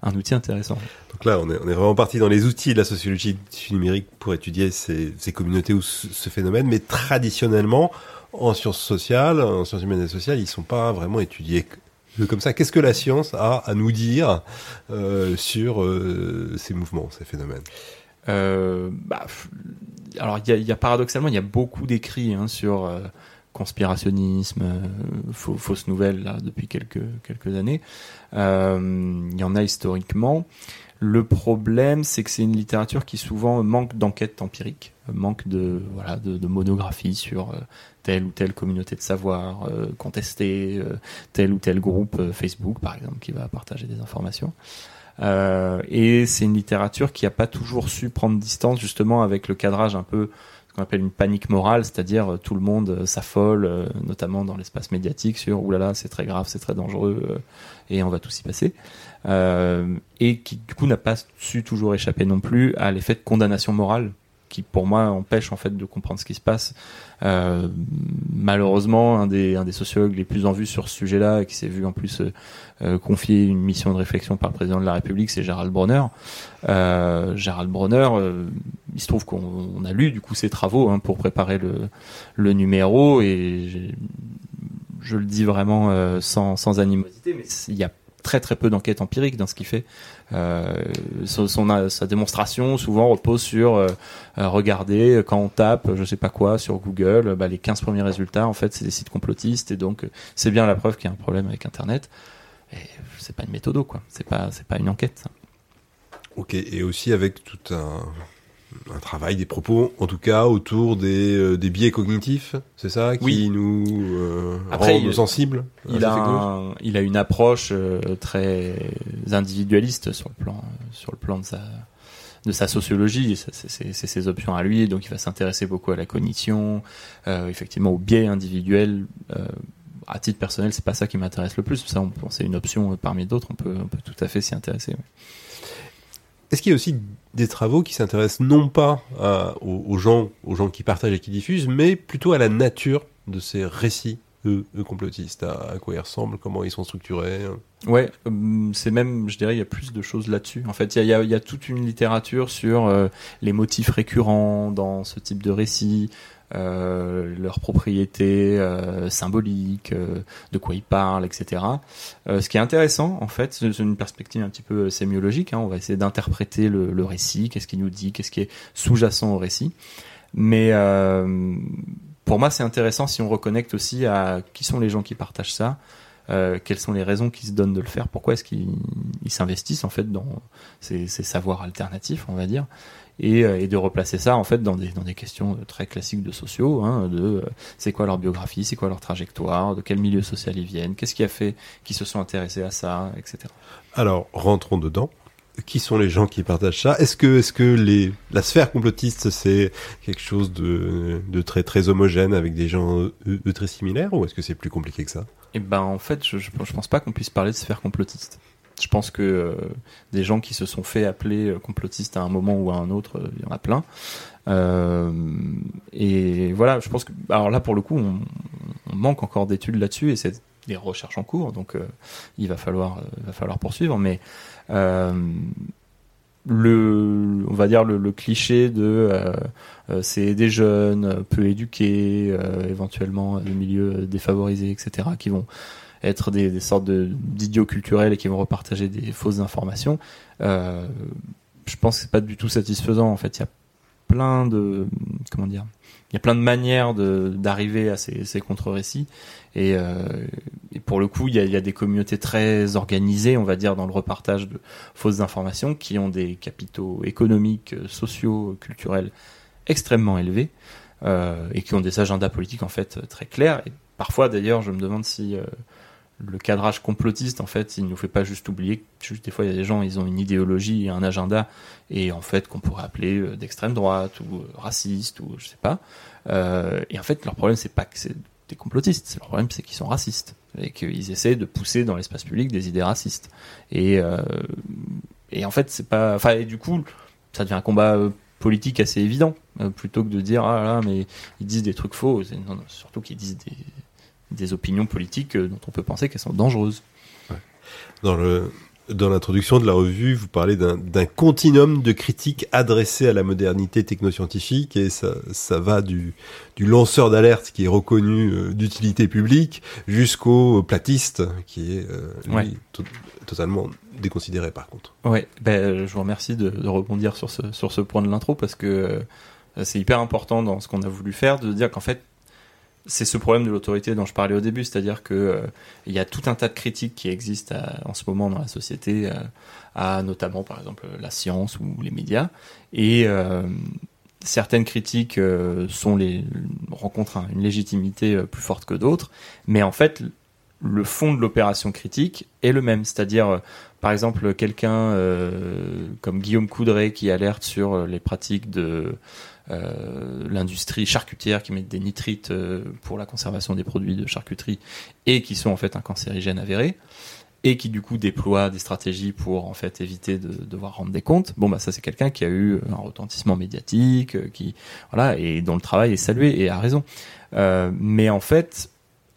un, outil intéressant. Donc là, on est, vraiment parti dans les outils de la sociologie numérique pour étudier ces, communautés ou ce, ce phénomène, mais traditionnellement, en sciences sociales, en sciences humaines et sociales, ils sont pas vraiment étudiés comme ça. Qu'est-ce que la science a à nous dire euh, sur euh, ces mouvements, ces phénomènes? Euh, bah, alors il y a, paradoxalement il y a beaucoup d'écrits hein, sur conspirationnisme, fausses nouvelles là depuis quelques quelques années. Il y en a historiquement. Le problème, c'est que c'est une littérature qui souvent manque d'enquête empirique, manque de voilà de, de monographie sur euh, telle ou telle communauté de savoir, euh, contester euh, tel ou tel groupe euh, Facebook par exemple qui va partager des informations. Euh, et c'est une littérature qui a pas toujours su prendre distance justement avec le cadrage un peu ce qu'on appelle une panique morale, c'est-à-dire euh, tout le monde euh, s'affole, euh, notamment dans l'espace médiatique, sur oulala, c'est très grave, c'est très dangereux, euh, et on va tous y passer. Euh, et qui du coup n'a pas su toujours échapper non plus à l'effet de condamnation morale qui pour moi empêche en fait de comprendre ce qui se passe. Euh, malheureusement, un des, sociologues les plus en vue sur ce sujet-là, et qui s'est vu en plus euh, confier une mission de réflexion par le président de la République, c'est Gérald Bronner. Euh, Gérald Bronner, il se trouve qu'on on a lu du coup ses travaux hein, pour préparer le, numéro, et je le dis vraiment sans, sans animosité, mais il y a très très peu d'enquête empirique dans ce qu'il fait. Euh, son, son- sa démonstration souvent repose sur euh, euh, regarder quand on tape je sais pas quoi sur Google, bah, les 15 premiers résultats en fait c'est des sites complotistes et donc euh, c'est bien la preuve qu'il y a un problème avec Internet. Et c'est pas une méthode quoi, c'est pas c'est pas une enquête. Ok, et aussi avec tout un, un travail, des propos, en tout cas, autour des, euh, des biais cognitifs, c'est ça, qui Oui. nous euh, Après, il- sensibles à Il a, un- il a une approche euh, très individualiste sur le plan, sur le plan de sa, de sa sociologie. C'est- ses options à lui, donc il va s'intéresser beaucoup à la cognition, euh, effectivement au biais individuel. Euh, à titre personnel, c'est pas ça qui m'intéresse le plus. Ça, on, c'est une option euh, parmi d'autres. On peut, on peut tout à fait s'y intéresser. ouais. Est-ce qu'il y a aussi des travaux qui s'intéressent non pas à- aux, gens, aux gens qui partagent et qui diffusent, mais plutôt à la nature de ces récits eux, complotistes, à, quoi ils ressemblent, comment ils sont structurés? Ouais, hum, c'est même, je dirais, il y a plus de choses là-dessus. En fait, il y a toute une littérature sur euh, les motifs récurrents dans ce type de récit, euh, leurs propriétés euh, symboliques, euh, de quoi ils parlent, etc. Euh, ce qui est intéressant, en fait, c'est une perspective un petit peu sémiologique. Hein, on va essayer d'interpréter le, le récit, qu'est-ce qu'il nous dit, qu'est-ce qui est sous-jacent au récit. Mais euh, pour moi, c'est intéressant si on reconnecte aussi à qui sont les gens qui partagent ça, quelles sont les raisons qui se donnent de le faire, pourquoi est-ce qu'ils ils s'investissent en fait dans ces, ces savoirs alternatifs, on va dire, et, euh, et de replacer ça en fait dans des, dans des questions très classiques de sociaux, hein, de euh, c'est quoi leur biographie, c'est quoi leur trajectoire, de quel milieu social ils viennent, qu'est-ce qui a fait qu'ils se sont intéressés à ça, etc. Alors, rentrons dedans. Qui sont les gens qui partagent ça? Est-ce que, est-ce que les, la sphère complotiste, c'est quelque chose de, de très, très homogène avec des gens eux, eux, très similaires ou est-ce que c'est plus compliqué que ça? Et ben en fait, je, je, je pense pas qu'on puisse parler de sphère complotiste. Je pense que euh, des gens qui se sont fait appeler euh, complotistes à un moment ou à un autre, euh, il y en a plein. Euh, et voilà, je pense que alors là pour le coup, on, on manque encore d'études là-dessus et c'est des recherches en cours, donc euh, il va falloir, euh, il va falloir poursuivre. Mais le, on va dire le, le cliché de euh, c'est des jeunes peu éduqués, euh, éventuellement de milieux défavorisés, etc., qui vont être des, des sortes de- d'idiots culturels et qui vont repartager des fausses informations. Euh, je pense que c'est pas du tout satisfaisant. En fait, il y a plein de comment dire, il y a plein de manières de d'arriver à ces, ces contre-récits et, euh, et pour le coup, il y a, il y a des communautés très organisées, on va dire, dans le repartage de fausses informations qui ont des capitaux économiques, sociaux, culturels extrêmement élevés euh, et qui ont des agendas politiques en fait très clairs. Et parfois, d'ailleurs, je me demande si euh, le cadrage complotiste, en fait, il nous fait pas juste oublier que des fois, il y a des gens, ils ont une idéologie et un agenda, et en fait, qu'on pourrait appeler euh, d'extrême droite ou euh, raciste ou je sais pas. Euh, et en fait, leur problème, c'est pas que c'est des complotistes, leur problème, c'est qu'ils sont racistes et qu'ils essaient de pousser dans l'espace public des idées racistes. Et et en fait, c'est pas, enfin, et du coup, ça devient un combat politique assez évident, plutôt que de dire ah là, mais ils disent des trucs faux. Non, non, surtout qu'ils disent des des opinions politiques euh, dont on peut penser qu'elles sont dangereuses. Dans le dans l'introduction de la revue, vous parlez d'un d'un continuum de critiques adressées à la modernité technoscientifique et ça, ça va du, du lanceur d'alerte qui est reconnu euh, d'utilité publique jusqu'au platiste qui est euh, lui, Ouais. to- totalement déconsidéré par contre. Ouais, ben, je vous remercie de, de rebondir sur ce, sur ce point de l'intro parce que euh, c'est hyper important dans ce qu'on a voulu faire de dire qu'en fait, c'est ce problème de l'autorité dont je parlais au début, c'est-à-dire que euh, il y a tout un tas de critiques qui existent à- en ce moment dans la société, euh, notamment par exemple la science ou les médias, et euh, certaines critiques euh, sont les rencontrent un- une légitimité euh, plus forte que d'autres, mais en fait le fond de l'opération critique est le même, c'est-à-dire euh, par exemple quelqu'un euh, comme Guillaume Coudray qui alerte sur euh, les pratiques de euh, l'industrie charcutière qui met des nitrites euh, pour la conservation des produits de charcuterie et qui sont en fait un cancérigène avéré et qui du coup déploie des stratégies pour en fait éviter de devoir rendre des comptes. Bon bah ça c'est quelqu'un qui a eu un retentissement médiatique, euh, qui voilà et dont le travail est salué et a raison. Mais en fait,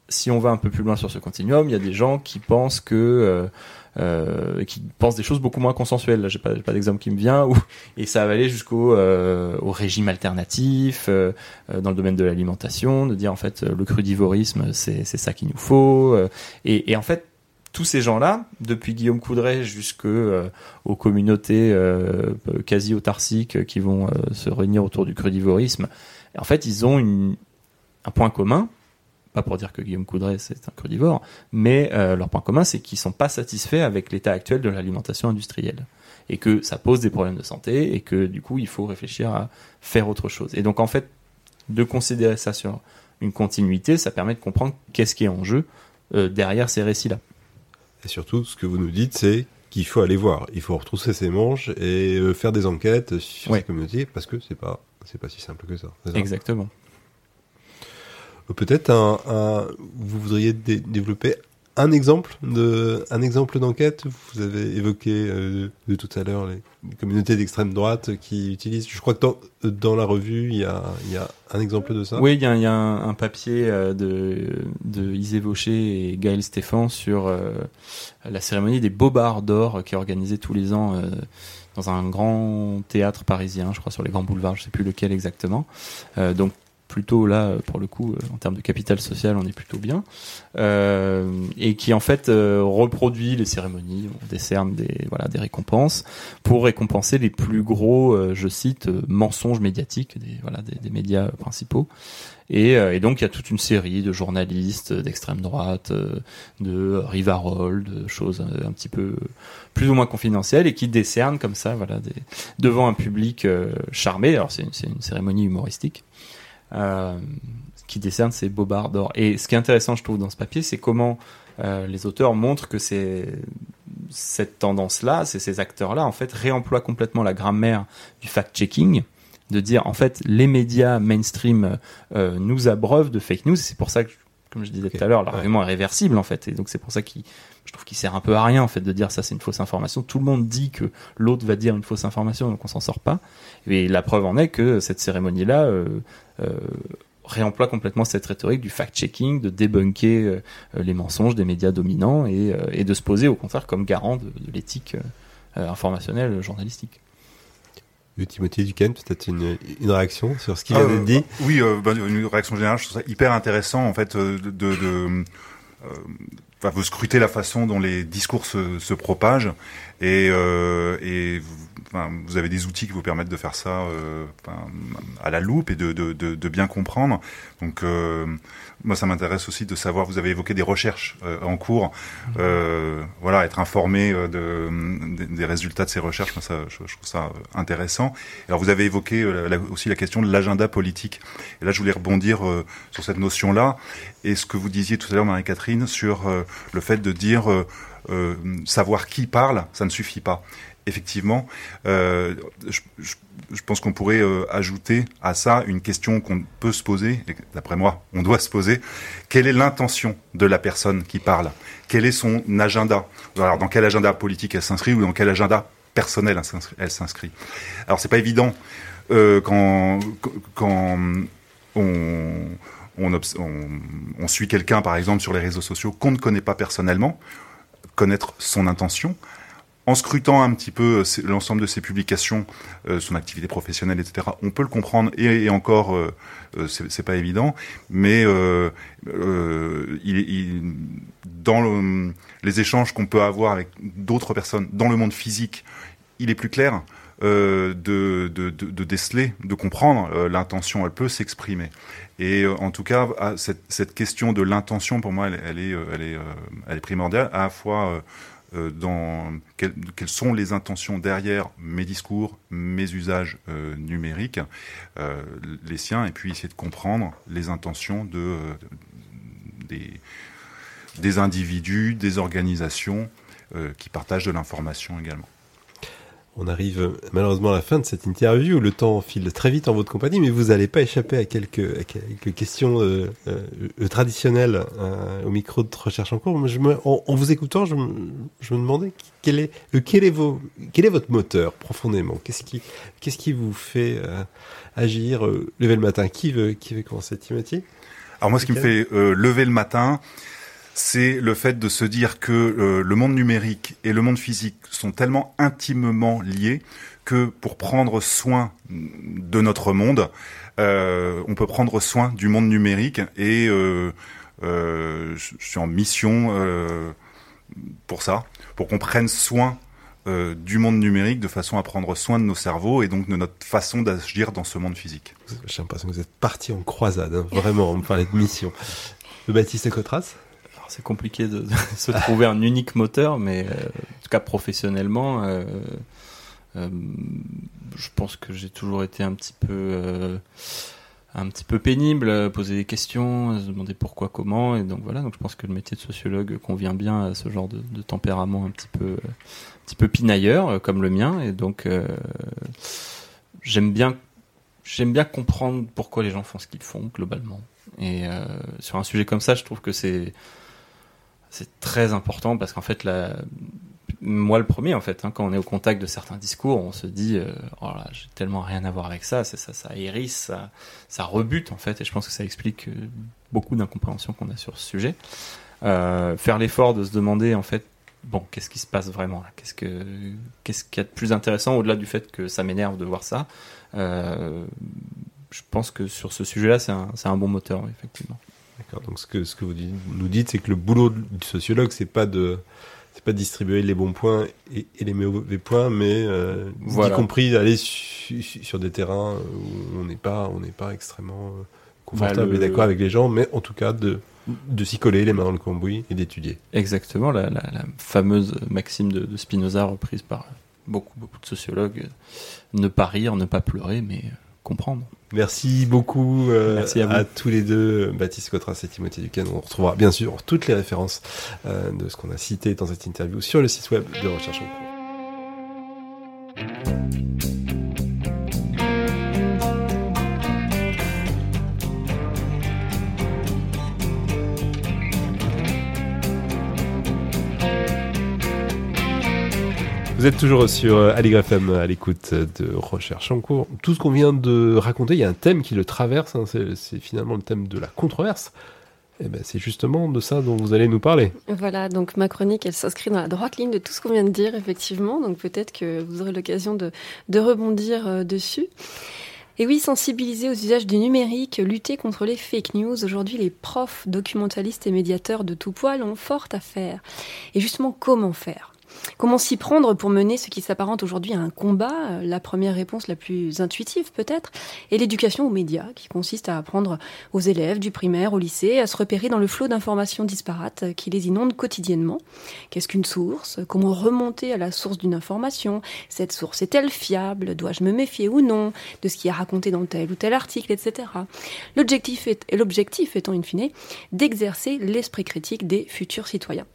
si on va un peu plus loin sur ce continuum, il y a des gens qui pensent que euh, qui pensent des choses beaucoup moins consensuelles. Là, j'ai pas, pas d'exemple qui me vient. Où, et ça va aller jusqu'au euh, au régime alternatif euh, euh, dans le domaine de l'alimentation, de dire en fait euh, le crudivorisme, c'est c'est ça qu'il nous faut. euh, et, et en fait, tous ces gens-là, depuis Guillaume Coudray jusque euh, aux communautés quasi autarciques qui vont se réunir autour du crudivorisme, en fait, ils ont une, un point commun. Pas pour dire que Guillaume Coudray c'est un crudivore, mais euh, leur point commun c'est qu'ils sont pas satisfaits avec l'état actuel de l'alimentation industrielle et que ça pose des problèmes de santé et que du coup il faut réfléchir à faire autre chose. Et donc en fait, de considérer ça sur une continuité, ça permet de comprendre qu'est-ce qui est en jeu euh, derrière ces récits-là. Et surtout, ce que vous nous dites, c'est qu'il faut aller voir, il faut retrousser ses manches et euh, faire des enquêtes sur Ouais. ces communautés parce que c'est pas c'est pas si simple que ça. Exactement. Peut-être un, vous voudriez dé- développer un exemple de un exemple d'enquête? Vous avez évoqué euh, de tout à l'heure les communautés d'extrême droite qui utilisent. Je crois que dans, dans la revue il y a il y a un exemple de ça? Oui, il y a, y a un, papier euh, de, de Vaucher et Gaël Stéphan sur euh, la cérémonie des Bobards d'or qui est organisée tous les ans dans un grand théâtre parisien, je crois sur les grands boulevards, je sais plus lequel exactement. Donc plutôt là, pour le coup, euh, en termes de capital social, on est plutôt bien. Euh, et qui en fait euh, reproduit les cérémonies, on décerne des, voilà, des récompenses pour récompenser les plus gros, je cite, mensonges médiatiques des, voilà, des, médias principaux. Et, et donc il y a toute une série de journalistes d'extrême droite, de Rivarol, de choses un petit peu plus ou moins confidentielles et qui décernent comme ça, voilà, devant un public charmé. Alors c'est une cérémonie humoristique. Euh, qui décerne ces bobards d'or. Et ce qui est intéressant, je trouve, dans ce papier, c'est comment euh, les auteurs montrent que c'est cette tendance-là, c'est ces acteurs-là, en fait, réemploient complètement la grammaire du fact-checking, de dire, en fait, les médias mainstream euh, nous abreuvent de fake news. C'est pour ça que, comme je disais tout à l'heure, l'argument est réversible, en fait. Et donc, c'est pour ça qu'il, je trouve qu'il sert un peu à rien, en fait, de dire ça, c'est une fausse information. Tout le monde dit que l'autre va dire une fausse information, donc on s'en sort pas. Et la preuve en est que cette cérémonie-là, euh, réemploie complètement cette rhétorique du fact-checking, de débunker euh, les mensonges des médias dominants et, euh, et de se poser au contraire comme garant de, de l'éthique euh, informationnelle journalistique. Euh, Timothée Duquesne, peut-être une, une réaction sur ce qu'il Ah, vient d'être dit. Oui, euh, bah, une réaction générale, je trouve ça hyper intéressant en fait euh, de, de, de euh, enfin, vous scrutez la façon dont les discours se, se propagent et, euh, et vous, enfin, vous avez des outils qui vous permettent de faire ça euh, enfin, à la loupe et de, de, de, de bien comprendre. Donc euh, moi, ça m'intéresse aussi de savoir. Vous avez évoqué des recherches euh, en cours. Euh, voilà, être informé de, des- résultats de ces recherches, moi, ça, je, je trouve ça intéressant. Alors, vous avez évoqué la- aussi la question de l'agenda politique. Et là, je voulais rebondir sur cette notion-là et ce que vous disiez tout à l'heure, Marie-Catherine, sur le fait de dire euh, savoir qui parle, ça ne suffit pas. Effectivement, euh, je, pense qu'on pourrait euh, ajouter à ça une question qu'on peut se poser, et d'après moi, on doit se poser. Quelle est l'intention de la personne qui parle? Quel est son agenda? Alors, dans quel agenda politique elle s'inscrit ou dans quel agenda personnel elle s'inscrit- Alors, c'est pas évident euh, quand, quand on, on suit quelqu'un, par exemple, sur les réseaux sociaux qu'on ne connaît pas personnellement, connaître son intention, en scrutant un petit peu euh, l'ensemble de ses publications, euh, son activité professionnelle, etc., on peut le comprendre. Et, encore, euh, euh, c'est pas évident, mais dans le- les échanges qu'on peut avoir avec d'autres personnes dans le monde physique, il est plus clair. de, de, déceler, de comprendre l'intention. Elle peut s'exprimer. Et en tout cas, cette, question de l'intention, pour moi, elle, est, elle, est, primordiale, à la fois dans quelles, sont les intentions derrière mes discours, mes usages euh, numériques, euh, les siens, et puis essayer de comprendre les intentions de, euh, des, individus, des organisations euh, qui partagent de l'information également. On arrive malheureusement à la fin de cette interview. Le temps file très vite en votre compagnie, mais vous n'allez pas échapper à quelques, à quelques questions euh, euh, euh, traditionnelles euh, au micro de recherche en cours. Moi, je me, en, en vous écoutant, je me, je me demandais quel est, quel est, vos, quel est votre moteur profondément? Qu'est-ce qui, qu'est-ce qui vous fait agir, lever le matin? Qui veut, qui veut commencer, Timothy? Alors moi, ce qui me fait lever le matin, c'est le fait de se dire que euh, le monde numérique et le monde physique sont tellement intimement liés que pour prendre soin de notre monde, euh, on peut prendre soin du monde numérique et euh, je suis en mission pour ça, pour qu'on prenne soin du monde numérique de façon à prendre soin de nos cerveaux et donc de notre façon d'agir dans ce monde physique. J'ai l'impression que vous êtes parti en croisade, hein, vraiment, on me parlait de mission. Baptiste Cotras? C'est compliqué de, se trouver un unique moteur, mais euh, en tout cas professionnellement, euh, euh, je pense que j'ai toujours été un petit peu, un petit peu pénible, poser des questions, se demander pourquoi, comment, et donc voilà. Donc je pense que le métier de sociologue convient bien à ce genre de, tempérament un petit peu, un petit peu pinailleur comme le mien, et donc j'aime bien, j'aime bien comprendre pourquoi les gens font ce qu'ils font globalement. Et sur un sujet comme ça, je trouve que c'est c'est très important parce qu'en fait, moi le premier, en fait, hein, quand on est au contact de certains discours, on se dit, euh, oh j'ai tellement rien à voir avec ça, c'est ça, ça hérisse, ça, ça rebute en fait, et je pense que ça explique euh, beaucoup d'incompréhension qu'on a sur ce sujet. Euh, faire l'effort de se demander en fait, bon, qu'est-ce qui se passe vraiment Qu'est-ce que, qu'est-ce qu'il y a de plus intéressant au-delà du fait que ça m'énerve de voir ça? Je pense que sur ce sujet-là, c'est un, bon moteur, effectivement. D'accord. Donc ce que ce que vous dites- nous dites, c'est que le boulot du sociologue, c'est pas de c'est pas de distribuer les bons points et, et les mauvais points, mais euh, Voilà. y compris d'aller su- su- sur des terrains où on n'est pas on n'est pas extrêmement euh, confortable Bah, le- et d'accord avec les gens, mais en tout cas de de s'y coller les mains dans le cambouis et d'étudier. Exactement, la, la, la fameuse maxime de, de Spinoza reprise par beaucoup, beaucoup de sociologues. Ne pas rire, ne pas pleurer, mais euh, comprendre. Merci beaucoup euh, Merci à tous les deux, Baptiste Cotras et Timothée Duquesne. On retrouvera bien sûr toutes les références euh, de ce qu'on a cité dans cette interview sur le site web de Recherche en cours. Vous êtes toujours sur euh, Aligre FM à l'écoute de Recherche en cours. Tout ce qu'on vient de raconter, il y a un thème qui le traverse, hein, c'est finalement le thème de la controverse. Et ben, c'est justement de ça dont vous allez nous parler. Voilà, donc ma chronique, elle s'inscrit dans la droite ligne de tout ce qu'on vient de dire, effectivement. Donc peut-être que vous aurez l'occasion de, de rebondir euh, dessus. Et oui, sensibiliser aux usages du numérique, lutter contre les fake news. Aujourd'hui, les profs, documentalistes et médiateurs de tout poil ont fort à faire. Et justement, comment faire? Comment s'y prendre pour mener ce qui s'apparente aujourd'hui à un combat Euh, La première réponse la plus intuitive peut-être est l'éducation aux médias, qui consiste à apprendre aux élèves du primaire au lycée à se repérer dans le flot d'informations disparates euh, qui les inondent quotidiennement. Qu'est-ce qu'une source? Comment remonter à la source d'une information? Cette source est-elle fiable? Dois-je me méfier ou non de ce qui est raconté dans tel ou tel article, etc. L'objectif étant in fine d'exercer l'esprit critique des futurs citoyens.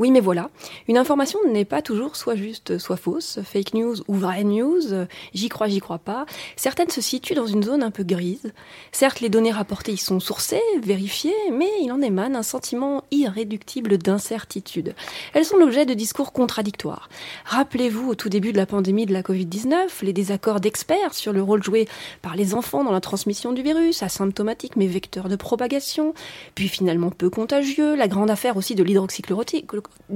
Oui, mais voilà, une information n'est pas toujours soit juste, soit fausse, fake news ou vraie news, j'y crois, j'y crois pas. Certaines se situent dans une zone un peu grise. Certes, les données rapportées y sont sourcées, vérifiées, mais il en émane un sentiment irréductible d'incertitude. Elles sont l'objet de discours contradictoires. Rappelez-vous, au tout début de la pandémie de la Covid-19, les désaccords d'experts sur le rôle joué par les enfants dans la transmission du virus, asymptomatique mais vecteur de propagation, puis finalement peu contagieux, la grande affaire aussi de l'hydroxychloroquine,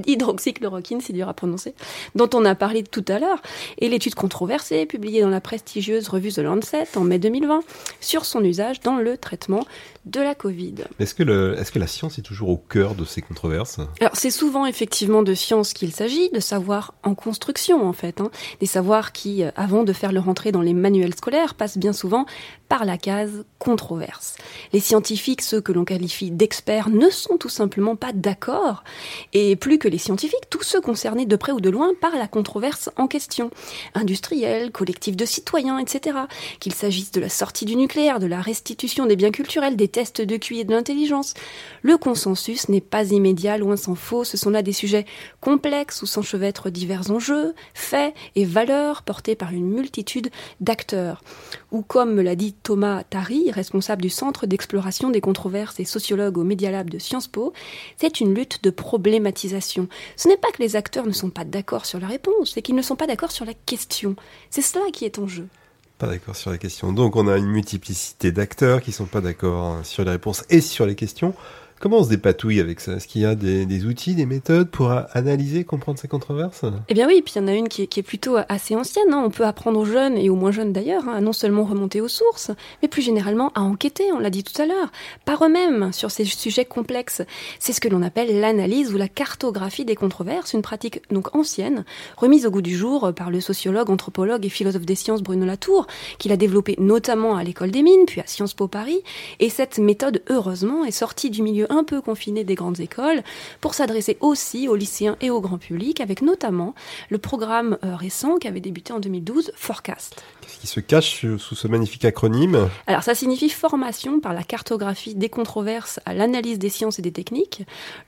hydroxychloroquine, c'est dur à prononcer, dont on a parlé tout à l'heure, et l'étude controversée publiée dans la prestigieuse revue The Lancet en mai 2020 sur son usage dans le traitement de la Covid. Est-ce que, le, est-ce que la science est toujours au cœur de ces controverses? Alors c'est souvent effectivement de science qu'il s'agit, de savoir en construction en fait, hein. des savoirs qui, euh, avant de faire leur entrée dans les manuels scolaires, passent bien souvent par la case controverse. Les scientifiques, ceux que l'on qualifie d'experts, ne sont tout simplement pas d'accord, et plus que les scientifiques, tous ceux concernés de près ou de loin par la controverse en question, industriels, collectifs de citoyens, etc. Qu'il s'agisse de la sortie du nucléaire, de la restitution des biens culturels, des tests de QI et de l'intelligence. Le consensus n'est pas immédiat, loin s'en faut, ce sont là des sujets complexes où s'enchevêtrent divers enjeux, faits et valeurs portés par une multitude d'acteurs. Ou comme me l'a dit Thomas Tari, responsable du Centre d'exploration des controverses et sociologue au Media Lab de Sciences Po, c'est une lutte de problématisation. Ce n'est pas que les acteurs ne sont pas d'accord sur la réponse, c'est qu'ils ne sont pas d'accord sur la question. C'est cela qui est en jeu. D'accord sur la question. Donc on a une multiplicité d'acteurs qui sont pas d'accord hein, sur les réponses et sur les questions. Comment on se dépatouille avec ça? Est-ce qu'il y a des, outils, des méthodes pour analyser, comprendre ces controverses? Eh bien oui, puis il y en a une qui est, qui est plutôt assez ancienne. Hein. On peut apprendre aux jeunes, et aux moins jeunes d'ailleurs, hein, à non seulement remonter aux sources, mais plus généralement à enquêter, on l'a dit tout à l'heure, par eux-mêmes sur ces sujets complexes. C'est ce que l'on appelle l'analyse ou la cartographie des controverses, une pratique donc ancienne, remise au goût du jour par le sociologue, anthropologue et philosophe des sciences Bruno Latour, qu'il a développé notamment à l'école des mines, puis à Sciences Po Paris. Et cette méthode, heureusement, est sortie du milieu un peu confiné des grandes écoles pour s'adresser aussi aux lycéens et au grand public, avec notamment le programme euh, récent qui avait débuté en 2012, Forecast. Qu'est-ce qui se cache sous ce magnifique acronyme Alors ça signifie formation par la cartographie des controverses à l'analyse des sciences et des techniques.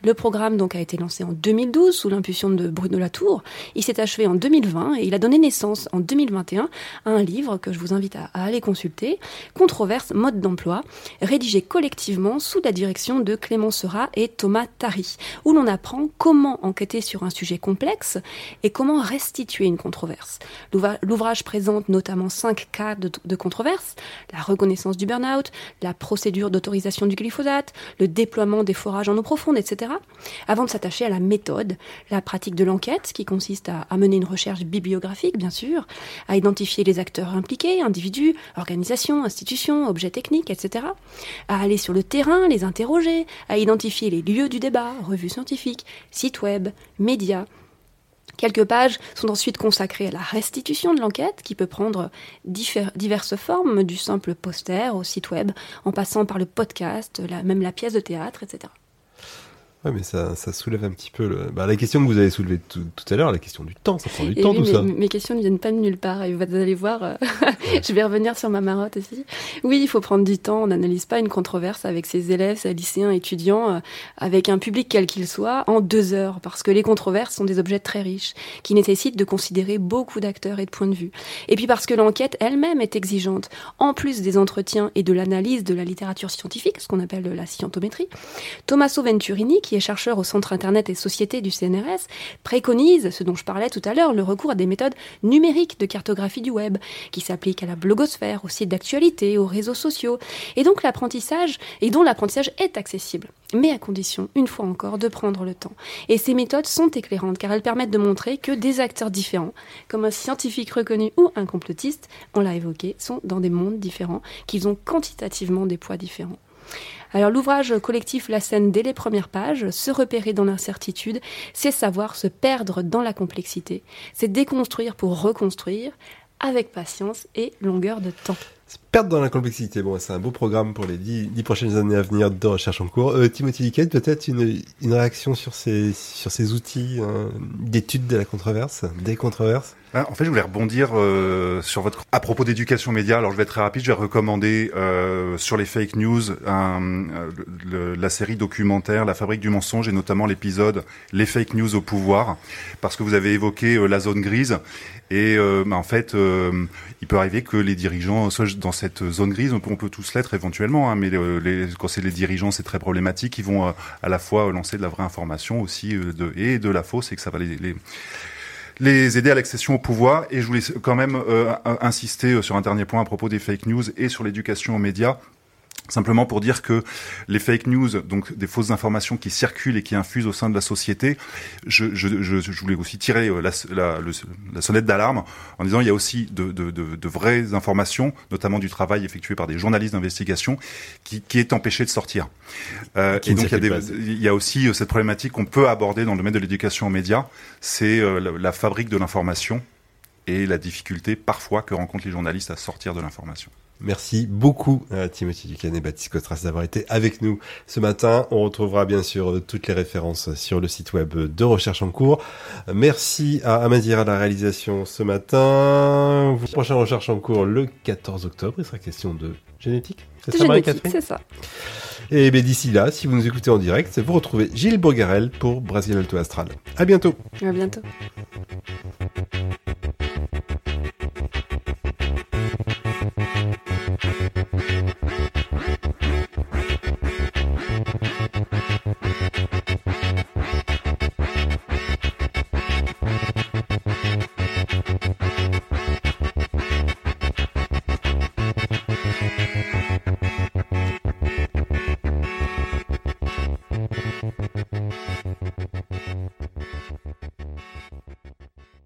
Le programme donc a été lancé en 2012 sous l'impulsion de Bruno Latour. Il s'est achevé en 2020 et il a donné naissance en 2021 à un livre que je vous invite à, aller consulter, Controverse mode d'emploi, rédigé collectivement sous la direction de Clément Sera et Thomas Tari, où l'on apprend comment enquêter sur un sujet complexe et comment restituer une controverse. L'ouvrage présente notamment cinq cas de, controverse, la reconnaissance du burn-out, la procédure d'autorisation du glyphosate, le déploiement des forages en eau profonde, etc., avant de s'attacher à la méthode, la pratique de l'enquête, qui consiste à, à mener une recherche bibliographique, bien sûr, à identifier les acteurs impliqués, individus, organisations, institutions, objets techniques, etc., à aller sur le terrain, les interroger, à identifier les lieux du débat, revues scientifiques, sites web, médias. Quelques pages sont ensuite consacrées à la restitution de l'enquête, qui peut prendre diverses formes, du simple poster au site web, en passant par le podcast, même la pièce de théâtre, etc. Ouais, mais ça, ça soulève un petit peu le... bah, la question que vous avez soulevée tout, tout à l'heure, la question du temps, ça prend du Et temps oui, tout mais, ça. Mes questions ne viennent pas de nulle part, et vous allez voir, euh, je vais revenir sur ma marotte aussi. Oui, il faut prendre du temps, on n'analyse pas une controverse avec ses élèves, ses lycéens, étudiants, euh, avec un public quel qu'il soit, en deux heures, parce que les controverses sont des objets très riches, qui nécessitent de considérer beaucoup d'acteurs et de points de vue. Et puis parce que l'enquête elle-même est exigeante, en plus des entretiens et de l'analyse de la littérature scientifique, ce qu'on appelle la scientométrie, Tommaso Venturini, qui est chercheur au Centre Internet et Société du CNRS, préconise, ce dont je parlais tout à l'heure, le recours à des méthodes numériques de cartographie du web, qui s'appliquent à la blogosphère, aux sites d'actualité, aux réseaux sociaux, et donc l'apprentissage, et dont l'apprentissage est accessible, mais à condition, une fois encore, de prendre le temps. Et ces méthodes sont éclairantes, car elles permettent de montrer que des acteurs différents, comme un scientifique reconnu ou un complotiste, on l'a évoqué, sont dans des mondes différents, qu'ils ont quantitativement des poids différents. Alors l'ouvrage collectif La scène dès les premières pages, se repérer dans l'incertitude, c'est savoir se perdre dans la complexité, c'est déconstruire pour reconstruire avec patience et longueur de temps. Se perdre dans la complexité, bon, c'est un beau programme pour les dix, prochaines années à venir de recherche en cours. Euh, Timothy Liquette, peut-être une, une réaction sur ces, sur ces outils hein, d'étude de la controverse, des controverses? En fait, je voulais rebondir euh, sur votre à propos d'éducation média. Alors, je vais être très rapide. Je vais recommander euh, sur les fake news le, la série documentaire La Fabrique du mensonge et notamment l'épisode Les fake news au pouvoir, parce que vous avez évoqué euh, la zone grise et euh, bah, en fait, euh, il peut arriver que les dirigeants soient dans cette zone grise. On peut, on peut tous l'être éventuellement, hein, mais euh, les, quand c'est les dirigeants, c'est très problématique. Ils vont euh, à la fois lancer de la vraie information aussi euh, de, et de la fausse, et que ça va les les aider à l'accession au pouvoir. Et je voulais quand même euh, insister sur un dernier point à propos des fake news et sur l'éducation aux médias. Simplement pour dire que les fake news, donc des fausses informations qui circulent et qui infusent au sein de la société, je, je, je, je voulais aussi tirer euh, la, la, le- la sonnette d'alarme en disant il y a aussi de, de, de, de vraies informations, notamment du travail effectué par des journalistes d'investigation, qui, qui est empêché de sortir. Euh, et donc il y, a des, il y a aussi euh, cette problématique qu'on peut aborder dans le domaine de l'éducation aux médias, c'est la, la fabrique de l'information et la difficulté parfois que rencontrent les journalistes à sortir de l'information. Merci beaucoup à Timothy Ducan et Baptiste Cotras d'avoir été avec nous ce matin. On retrouvera bien sûr euh, toutes les références sur le site web de Recherche en cours. Euh, Merci à Amazir à la réalisation ce matin. Prochaine Recherche en cours le 14 octobre. Il sera question de génétique. C'est ça, Marie-Catherine c'est ça. Et bien d'ici là, si vous nous écoutez en direct, vous retrouvez Gilles Bourgarel pour Brésil Alto Astral. À bientôt. À bientôt.